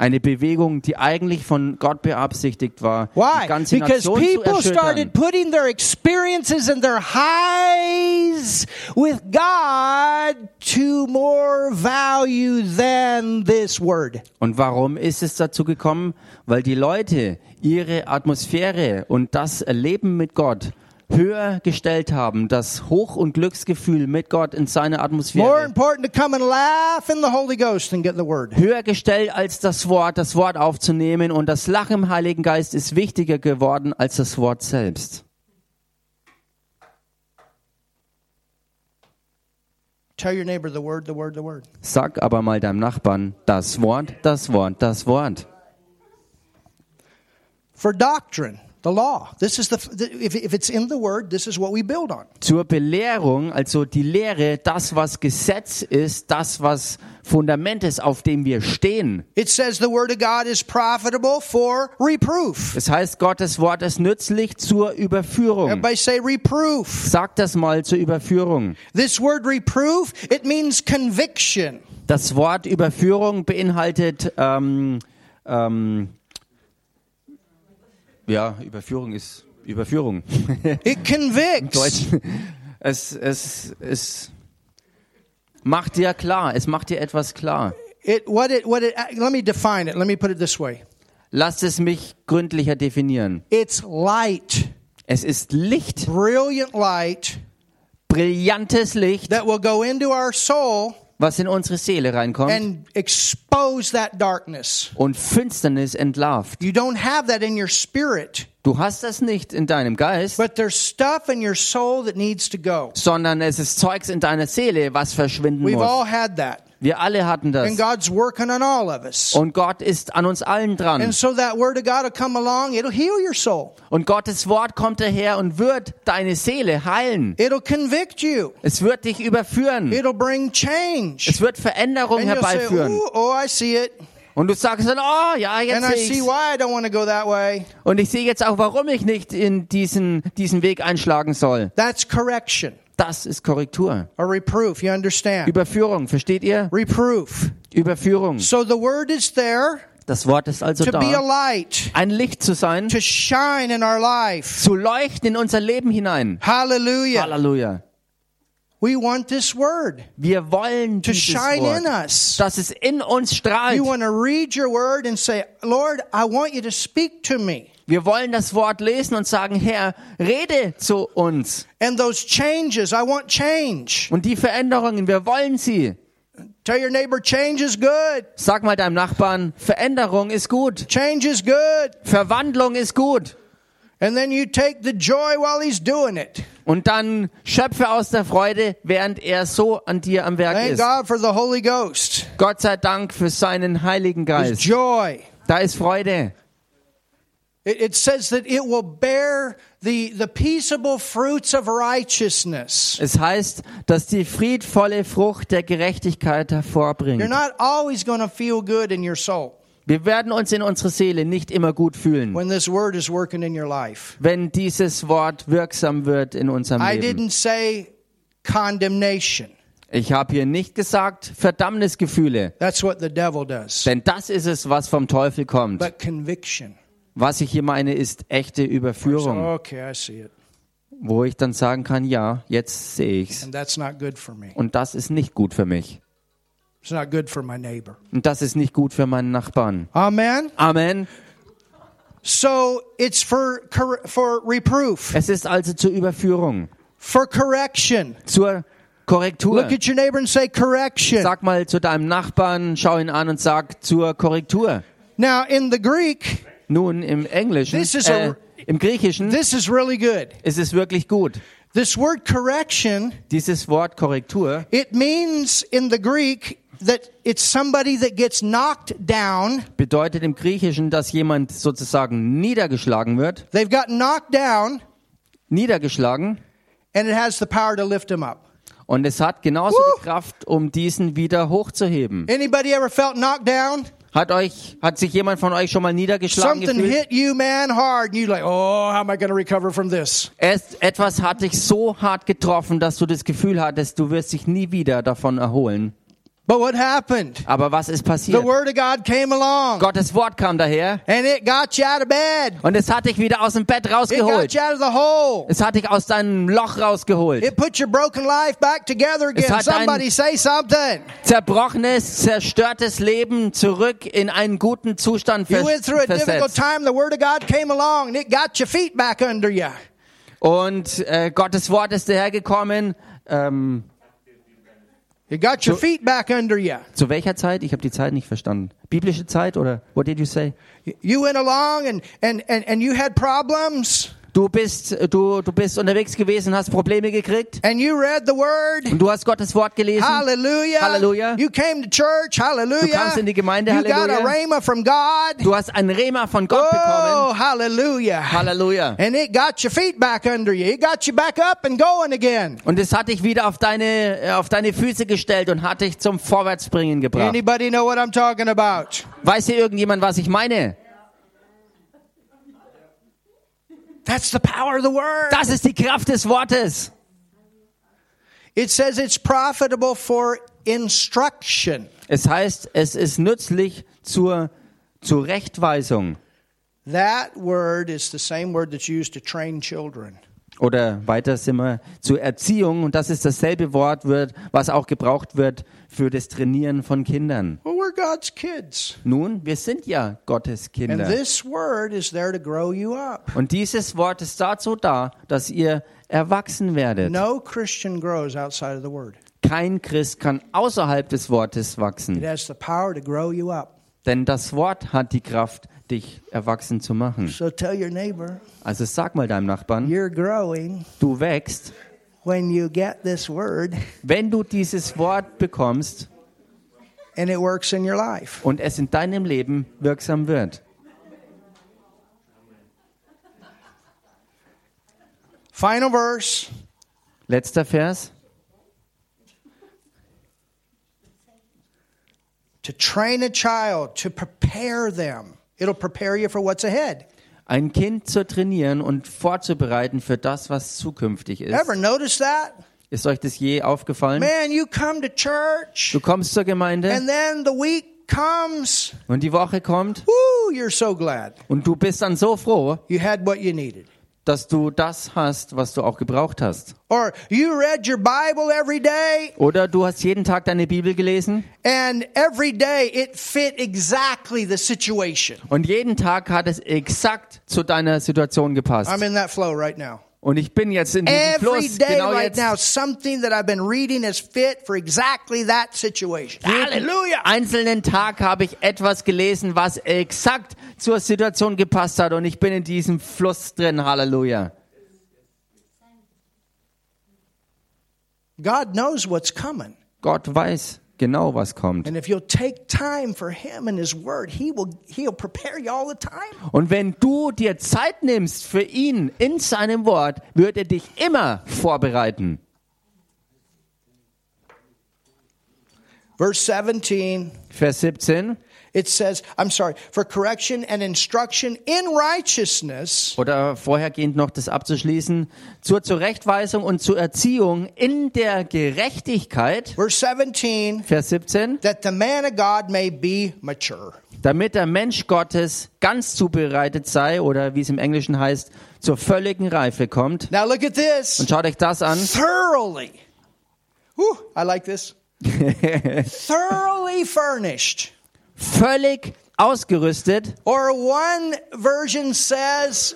Speaker 2: Eine Bewegung, die eigentlich von Gott beabsichtigt war, die
Speaker 1: Why?
Speaker 2: ganze
Speaker 1: Because
Speaker 2: Nation zu
Speaker 1: people
Speaker 2: erschüttern.
Speaker 1: started putting their experiences and their highs with God to more value than this word.
Speaker 2: Und warum ist es dazu gekommen? Weil die Leute ihre Atmosphäre und das Erleben mit Gott höher gestellt haben, das Hoch- und Glücksgefühl mit Gott in seiner Atmosphäre. Höher gestellt als das Wort, das Wort aufzunehmen und das Lachen im Heiligen Geist ist wichtiger geworden als das Wort selbst. Sag aber mal deinem Nachbarn das Wort, das Wort, das Wort.
Speaker 1: For doctrine the law. This is the, if, if it's in the word, this is what we build on.
Speaker 2: Zur Belehrung, also die Lehre, das was Gesetz ist, das was Fundament ist, auf dem wir stehen.
Speaker 1: It says the word of God is profitable for reproof.
Speaker 2: Das heißt, Gottes Wort ist nützlich zur Überführung.
Speaker 1: Everybody say reproof.
Speaker 2: Sag das mal zur Überführung.
Speaker 1: This word reproof, it means conviction.
Speaker 2: Das Wort Überführung beinhaltet, ähm, ähm, ja, Überführung ist Überführung.
Speaker 1: It convicts.
Speaker 2: Deutsch. Es, es, es macht dir klar, es macht dir etwas klar.
Speaker 1: It what it what it let me define it. Let me put it this way.
Speaker 2: Lass es mich gründlicher definieren.
Speaker 1: It's light,
Speaker 2: Es ist Licht,
Speaker 1: brilliant light
Speaker 2: brillantes Licht,
Speaker 1: that will go into our soul
Speaker 2: was in unsere Seele reinkommt
Speaker 1: and expose that darkness.
Speaker 2: und Finsternis entlarvt.
Speaker 1: You don't have that in your spirit,
Speaker 2: Du hast das nicht in deinem Geist,
Speaker 1: but there's stuff in your soul that needs to go.
Speaker 2: sondern es ist Zeugs in deiner Seele, was verschwinden
Speaker 1: We've
Speaker 2: muss. Wir alle hatten das.
Speaker 1: And God's working on all of us.
Speaker 2: Und Gott ist an uns allen dran.
Speaker 1: And so that word of God will come along, it'll heal your soul.
Speaker 2: Und Gottes Wort kommt daher und wird deine Seele heilen.
Speaker 1: It'll convict you.
Speaker 2: Es wird dich überführen.
Speaker 1: It'll bring change.
Speaker 2: Es wird Veränderung
Speaker 1: And say,
Speaker 2: herbeiführen.
Speaker 1: Ooh, oh, I see it.
Speaker 2: Und du sagst dann, oh ja, jetzt
Speaker 1: And
Speaker 2: sehe ich's. Und ich sehe jetzt auch, warum ich nicht in diesen, diesen Weg einschlagen soll.
Speaker 1: That's correction
Speaker 2: Das ist Korrektur.
Speaker 1: or reproof. You understand?
Speaker 2: Überführung, versteht ihr?
Speaker 1: Reproof.
Speaker 2: Überführung.
Speaker 1: So the word is there
Speaker 2: Das Wort ist also
Speaker 1: to be a
Speaker 2: da,
Speaker 1: light,
Speaker 2: ein Licht zu sein,
Speaker 1: to shine in our life.
Speaker 2: zu leuchten in unser Leben hinein.
Speaker 1: Hallelujah.
Speaker 2: Halleluja.
Speaker 1: We want this word
Speaker 2: Wir wollen
Speaker 1: to
Speaker 2: dieses
Speaker 1: shine in
Speaker 2: Wort,
Speaker 1: us.
Speaker 2: dass es in uns strahlt.
Speaker 1: You want to read your word and say, Lord, I want you to speak to me.
Speaker 2: Wir wollen das Wort lesen und sagen, Herr, rede zu uns.
Speaker 1: And those changes, I want change.
Speaker 2: Und die Veränderungen, wir wollen sie.
Speaker 1: Tell your neighbor, change is good.
Speaker 2: Sag mal deinem Nachbarn, Veränderung ist gut.
Speaker 1: Change is good.
Speaker 2: Verwandlung ist gut.
Speaker 1: And then you take the joy while he's doing it.
Speaker 2: Und dann schöpfe aus der Freude, während er so an dir am Werk
Speaker 1: Thank
Speaker 2: ist.
Speaker 1: God for the Holy Ghost.
Speaker 2: Gott sei Dank für seinen Heiligen Geist.
Speaker 1: joy.
Speaker 2: Da ist Freude.
Speaker 1: It, says that it will bear the, the peaceable fruits of righteousness.
Speaker 2: Es heißt, dass die friedvolle Frucht der Gerechtigkeit
Speaker 1: You're
Speaker 2: hervorbringt.
Speaker 1: not always going to feel good in your soul
Speaker 2: Wir werden uns in unserer Seele nicht immer gut fühlen,
Speaker 1: when this word is working in your life.
Speaker 2: wenn dieses Wort wirksam wird in unserem
Speaker 1: I
Speaker 2: Leben.
Speaker 1: didn't say condemnation.
Speaker 2: Ich habe hier nicht gesagt Verdammnisgefühle,
Speaker 1: That's what the devil does.
Speaker 2: denn das ist es, was vom Teufel kommt.
Speaker 1: But conviction.
Speaker 2: Was ich hier meine, ist echte Überführung,
Speaker 1: okay, I see it.
Speaker 2: wo ich dann sagen kann, ja, jetzt sehe ich's.
Speaker 1: And that's not good for me.
Speaker 2: Und das ist nicht gut für mich.
Speaker 1: It's not good for my neighbor.
Speaker 2: Und das ist nicht gut für meinen Nachbarn.
Speaker 1: Amen.
Speaker 2: Amen.
Speaker 1: So it's for for reproof,
Speaker 2: Es ist also zur Überführung,
Speaker 1: for correction.
Speaker 2: zur Korrektur.
Speaker 1: Look at your neighbor and say correction.
Speaker 2: Sag mal zu deinem Nachbarn, schau ihn an und sag zur Korrektur.
Speaker 1: Now in the Greek,
Speaker 2: Nun, im Englischen,
Speaker 1: This is
Speaker 2: äh, im Griechischen
Speaker 1: this is really good.
Speaker 2: ist es wirklich gut.
Speaker 1: This word correction,
Speaker 2: Dieses Wort Korrektur
Speaker 1: it means in the Greek that it's somebody that gets knocked down.
Speaker 2: bedeutet im Griechischen, dass jemand sozusagen niedergeschlagen wird,
Speaker 1: They've got knocked down
Speaker 2: niedergeschlagen
Speaker 1: and it has the power to lift them up.
Speaker 2: und es hat genauso
Speaker 1: Woo!
Speaker 2: die Kraft, um diesen wieder hochzuheben.
Speaker 1: Anybody ever felt knocked down?
Speaker 2: Hat euch, hat sich jemand von euch schon mal niedergeschlagen
Speaker 1: Something
Speaker 2: gefühlt?
Speaker 1: hit you, man, hard, and you're like, oh, how am I going to recover from this?
Speaker 2: Es, etwas hat dich so hart getroffen, dass du das Gefühl hattest, du wirst dich nie wieder davon erholen.
Speaker 1: But what happened?
Speaker 2: Aber was ist
Speaker 1: The
Speaker 2: passiert?
Speaker 1: word of God came along
Speaker 2: Gottes Wort kam daher
Speaker 1: and it got you out of bed.
Speaker 2: und es hat dich wieder aus dem Bett
Speaker 1: It got
Speaker 2: rausgeholt.
Speaker 1: you out of the hole.
Speaker 2: Es hat dich aus deinem Loch rausgeholt.
Speaker 1: It put your broken life back together again.
Speaker 2: hat dein-
Speaker 1: Somebody say something.
Speaker 2: Zerbrochenes, zerstörtes Leben zurück in einen guten Zustand
Speaker 1: You
Speaker 2: vers
Speaker 1: went through a difficult
Speaker 2: versetzt.
Speaker 1: time. The word of God came along and it got your feet back under you.
Speaker 2: Und äh, Gottes Wort ist dahergekommen. Ähm,
Speaker 1: It got your feet back under you.
Speaker 2: zu welcher Zeit? Ich habe die Zeit nicht verstanden. Biblische Zeit oder what did you say?
Speaker 1: You went along and, and, and, and you had problems.
Speaker 2: Du bist, du, du bist unterwegs gewesen, hast Probleme gekriegt
Speaker 1: and you read the word.
Speaker 2: und du hast Gottes Wort gelesen.
Speaker 1: Hallelujah.
Speaker 2: Hallelujah.
Speaker 1: You came to church. Hallelujah.
Speaker 2: Du kamst in die Gemeinde.
Speaker 1: You got a
Speaker 2: Halleluja.
Speaker 1: rhema from God.
Speaker 2: Du hast ein Rema von Gott bekommen.
Speaker 1: Oh, hallelujah.
Speaker 2: Halleluja.
Speaker 1: And it got your feet back under you. It got you back up and going again.
Speaker 2: Und es hat dich wieder auf deine, auf deine Füße gestellt und hat dich zum Vorwärtsbringen gebracht.
Speaker 1: Anybody know what I'm talking about?
Speaker 2: Weiß hier irgendjemand, was ich meine?
Speaker 1: That's the power of the word.
Speaker 2: Das ist die Kraft des Wortes.
Speaker 1: It says it's profitable for instruction.
Speaker 2: Es heißt, es ist nützlich zur Zurechtweisung.
Speaker 1: That word is the same word that's used to train children.
Speaker 2: Oder weiter sind wir zur Erziehung. Und das ist dasselbe Wort, wird, was auch gebraucht wird für das Trainieren von Kindern.
Speaker 1: Well, we're God's kids.
Speaker 2: Nun, wir sind ja Gottes
Speaker 1: And
Speaker 2: Kinder.
Speaker 1: this word is there to grow you up.
Speaker 2: Und dieses Wort ist dazu da, dass ihr erwachsen werdet.
Speaker 1: No Christian grows outside of the word.
Speaker 2: Kein Christ kann außerhalb des Wortes
Speaker 1: It
Speaker 2: wachsen.
Speaker 1: has the power to grow you up.
Speaker 2: Denn das Wort hat die Kraft, dich erwachsen zu machen.
Speaker 1: So tell your neighbor,
Speaker 2: Also sag mal deinem Nachbarn,
Speaker 1: you're growing
Speaker 2: du wächst,
Speaker 1: when you get this word
Speaker 2: wenn du dieses Wort bekommst
Speaker 1: and it works in your life.
Speaker 2: und es in deinem Leben wirksam wird.
Speaker 1: Final verse.
Speaker 2: Letzter Vers.
Speaker 1: To train a child, to prepare them. It'll prepare you for what's ahead.
Speaker 2: Ein Kind zu trainieren und vorzubereiten für das, was zukünftig ist.
Speaker 1: Ever notice that?
Speaker 2: Ist euch das je aufgefallen?
Speaker 1: Man, you come to church
Speaker 2: Du kommst zur Gemeinde
Speaker 1: and then the week comes.
Speaker 2: und die Woche kommt
Speaker 1: Woo, you're so glad
Speaker 2: und du bist dann so froh,
Speaker 1: you had what you needed.
Speaker 2: dass du das hast, was du auch gebraucht hast.
Speaker 1: Or you read your Bible every day
Speaker 2: Oder du hast jeden Tag deine Bibel gelesen
Speaker 1: and every day it fit exactly the situation.
Speaker 2: und jeden Tag hat es exakt zu deiner Situation gepasst.
Speaker 1: I'm in that flow right now.
Speaker 2: Und ich bin jetzt in diesem
Speaker 1: Every
Speaker 2: Fluss,
Speaker 1: day
Speaker 2: genau
Speaker 1: right
Speaker 2: jetzt.
Speaker 1: now, something that I've been reading is fit for exactly that situation.
Speaker 2: Jeden
Speaker 1: Hallelujah.
Speaker 2: einzelnen Tag habe ich etwas gelesen, was exakt zur Situation gepasst hat und ich bin in diesem Fluss drin. Halleluja.
Speaker 1: God knows what's coming.
Speaker 2: Gott weiß genau, was kommt.
Speaker 1: And if you'll take time for him and his word, he will he'll prepare you all the time.
Speaker 2: Und wenn du dir Zeit nimmst für ihn in seinem Wort, wird er dich immer vorbereiten.
Speaker 1: Verse 17,
Speaker 2: Vers 17
Speaker 1: it says, I'm sorry, for correction and instruction in righteousness,
Speaker 2: oder vorhergehend noch das abzuschließen, zur Zurechtweisung und zur Erziehung in der Gerechtigkeit.
Speaker 1: verse 17,
Speaker 2: Vers 17
Speaker 1: that the man of God may be mature.
Speaker 2: damit der Mensch Gottes ganz zubereitet sei oder wie es im Englischen heißt, zur völligen Reife kommt.
Speaker 1: Now look at this.
Speaker 2: Und schaut euch das an.
Speaker 1: Thoroughly. Whew, I like this. Thoroughly furnished.
Speaker 2: Völlig ausgerüstet
Speaker 1: Or one version says,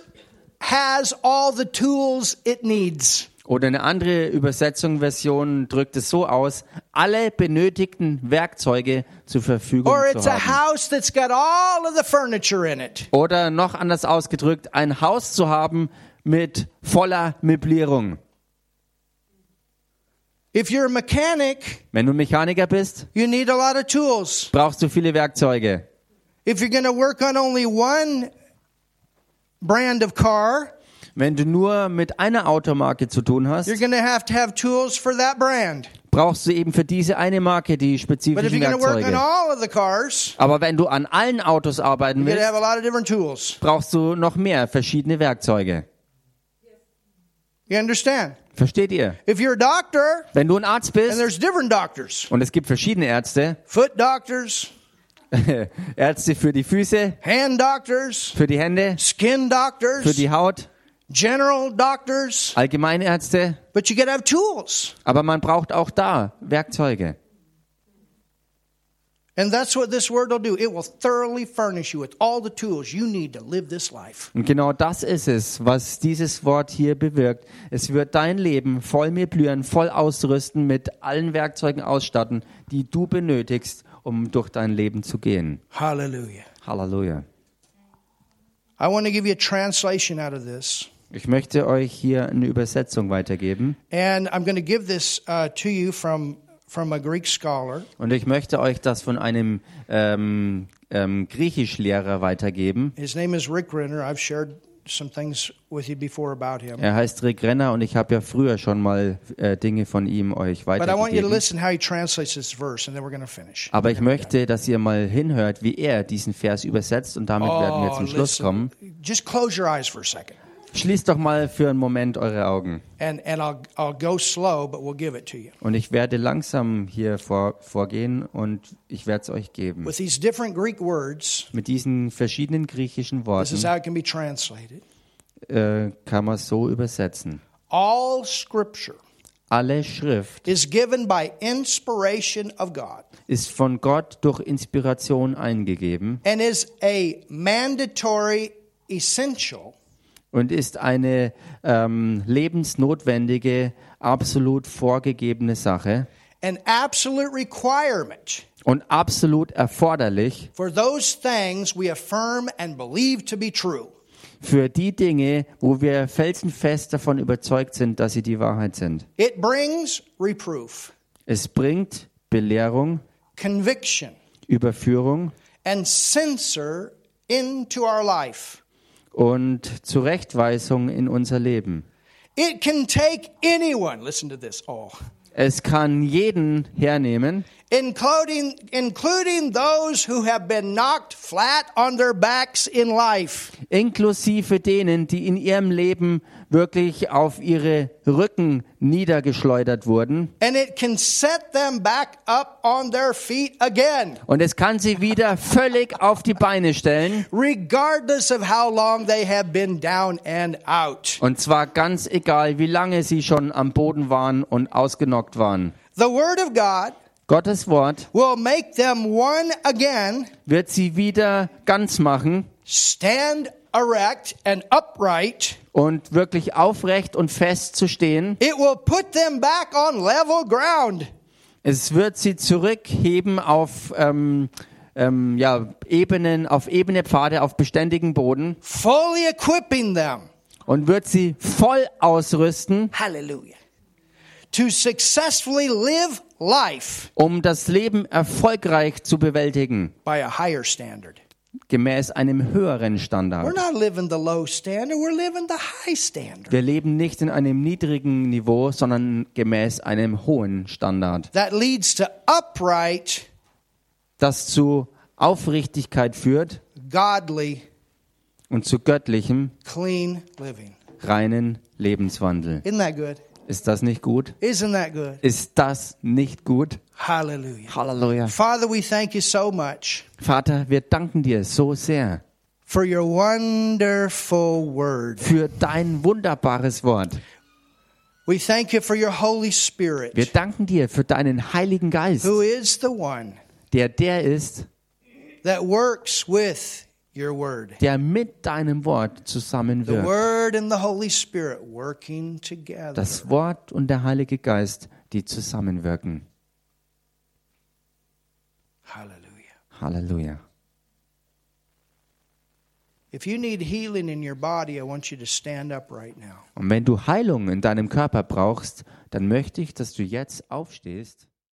Speaker 1: has all the tools it needs.
Speaker 2: oder eine andere Übersetzung, Version drückt es so aus, alle benötigten Werkzeuge zur Verfügung
Speaker 1: Or
Speaker 2: zu
Speaker 1: it's a
Speaker 2: haben.
Speaker 1: house that's got all of the furniture in it.
Speaker 2: Oder noch anders ausgedrückt, ein Haus zu haben mit voller Möblierung.
Speaker 1: If you're a mechanic,
Speaker 2: Wenn du Mechaniker bist,
Speaker 1: you need a lot of tools.
Speaker 2: brauchst du viele Werkzeuge.
Speaker 1: If you're going to work on only one brand of car,
Speaker 2: Wenn du nur mit einer Automarke zu tun hast,
Speaker 1: you're going to have to have tools for that brand.
Speaker 2: brauchst du eben für diese eine Marke die
Speaker 1: But if
Speaker 2: spezifischen
Speaker 1: you're going to work on
Speaker 2: Werkzeuge.
Speaker 1: all of the cars,
Speaker 2: Aber wenn du an allen Autos arbeiten willst,
Speaker 1: a lot of different tools.
Speaker 2: brauchst du noch mehr verschiedene Werkzeuge.
Speaker 1: You understand?
Speaker 2: Versteht ihr?
Speaker 1: If you're a doctor,
Speaker 2: Wenn du ein Arzt
Speaker 1: and
Speaker 2: bist
Speaker 1: there's different doctors,
Speaker 2: und es gibt verschiedene Ärzte,
Speaker 1: foot doctors,
Speaker 2: Ärzte für die Füße,
Speaker 1: hand doctors,
Speaker 2: für die Hände,
Speaker 1: skin
Speaker 2: für
Speaker 1: doctors,
Speaker 2: die Haut,
Speaker 1: general doctors,
Speaker 2: allgemeine Ärzte,
Speaker 1: but you got to have tools.
Speaker 2: aber man braucht auch da Werkzeuge. Und genau das ist es, was dieses Wort hier bewirkt. Es wird dein Leben voll möblieren, voll ausrüsten, mit allen Werkzeugen ausstatten, die du benötigst, um durch dein Leben zu gehen.
Speaker 1: Hallelujah.
Speaker 2: Halleluja.
Speaker 1: I want to give you a translation out of this.
Speaker 2: Ich möchte euch hier eine Übersetzung weitergeben
Speaker 1: And I'm going to give this uh, to you from, from a Greek scholar.
Speaker 2: und ich möchte euch das von einem ähm, ähm, Griechischlehrer weitergeben.
Speaker 1: His name is Rick Renner. I've shared some things with you before about him.
Speaker 2: Er heißt Rick Renner und ich habe ja früher schon mal äh, Dinge von ihm euch
Speaker 1: But I want you to
Speaker 2: weitergegeben.
Speaker 1: listen how he translates this verse, and then we're going to finish.
Speaker 2: Aber ich möchte, dass ihr mal hinhört, wie er diesen Vers übersetzt und damit werden wir zum Schluss kommen.
Speaker 1: Just close your eyes for a second,
Speaker 2: Schließt doch mal für einen Moment eure Augen.
Speaker 1: and and I'll I'll go slow, but we'll give it to you.
Speaker 2: Und ich werde langsam hier vor, vorgehen und ich werde es euch geben.
Speaker 1: With these different Greek words,
Speaker 2: Mit diesen verschiedenen griechischen
Speaker 1: this is
Speaker 2: Worten
Speaker 1: how it can be translated.
Speaker 2: äh, kann man es so übersetzen.
Speaker 1: All Scripture
Speaker 2: Alle Schrift
Speaker 1: is given by inspiration of God
Speaker 2: ist von Gott durch Inspiration eingegeben
Speaker 1: and is a mandatory essential
Speaker 2: und ist eine ähm, lebensnotwendige, absolut vorgegebene Sache
Speaker 1: an absolute requirement
Speaker 2: und absolut erforderlich
Speaker 1: for those things we affirm and believe to be true.
Speaker 2: für die Dinge, wo wir felsenfest davon überzeugt sind, dass sie die Wahrheit sind.
Speaker 1: It brings reproof,
Speaker 2: Es bringt Belehrung,
Speaker 1: conviction,
Speaker 2: Überführung
Speaker 1: and censor into our life.
Speaker 2: Und Zurechtweisung in unser Leben.
Speaker 1: It can take anyone, listen to this, oh,
Speaker 2: Es kann jeden hernehmen,
Speaker 1: including, including those who have been knocked flat on their backs in life.
Speaker 2: inklusive denen, die in ihrem Leben wirklich auf ihre Rücken niedergeschleudert wurden.
Speaker 1: And it can set them back up on their feet again,
Speaker 2: Und es kann sie wieder völlig auf die Beine stellen.
Speaker 1: regardless of how long they have been down and out.
Speaker 2: Und zwar ganz egal, wie lange sie schon am Boden waren und ausgenockt waren.
Speaker 1: The Word of God
Speaker 2: Gottes Wort
Speaker 1: will make them one again,
Speaker 2: wird sie wieder ganz machen
Speaker 1: stand erect and upright.
Speaker 2: und wirklich aufrecht und fest zu stehen.
Speaker 1: It will put them back on level ground.
Speaker 2: Es wird sie zurückheben auf ähm, ähm, ja, Ebenen, auf ebene Pfade, auf beständigen Boden
Speaker 1: fully equipping them,
Speaker 2: und wird sie voll ausrüsten,
Speaker 1: hallelujah, to successfully live life
Speaker 2: um das Leben erfolgreich zu bewältigen,
Speaker 1: by a higher standard.
Speaker 2: gemäß einem höheren
Speaker 1: We're
Speaker 2: Standard.
Speaker 1: not living the low standard, we're living the high standard.
Speaker 2: Wir leben nicht in einem niedrigen Niveau, sondern gemäß einem hohen Standard,
Speaker 1: That leads to upright,
Speaker 2: das zu Aufrichtigkeit führt
Speaker 1: godly,
Speaker 2: und zu göttlichem,
Speaker 1: clean living.
Speaker 2: reinen Lebenswandel.
Speaker 1: Isn't that good?
Speaker 2: Ist das nicht gut?
Speaker 1: Isn't that good?
Speaker 2: Ist das nicht gut?
Speaker 1: Hallelujah.
Speaker 2: Halleluja.
Speaker 1: Father, we thank you so much
Speaker 2: Vater, wir danken dir so sehr
Speaker 1: for your wonderful word.
Speaker 2: für dein wunderbares Wort.
Speaker 1: We thank you for your Holy Spirit,
Speaker 2: Wir danken dir für deinen Heiligen Geist,
Speaker 1: who is the one
Speaker 2: der der ist,
Speaker 1: that works with your word.
Speaker 2: der mit deinem Wort
Speaker 1: The
Speaker 2: zusammenwirkt.
Speaker 1: word and the Holy Spirit working together.
Speaker 2: Das Wort und der Heilige Geist, die zusammenwirken.
Speaker 1: Hallelujah.
Speaker 2: Halleluja.
Speaker 1: If you need healing in your body, I want you to stand up right now.
Speaker 2: Und wenn du Heilung in deinem Körper brauchst, dann möchte ich, dass du jetzt aufstehst.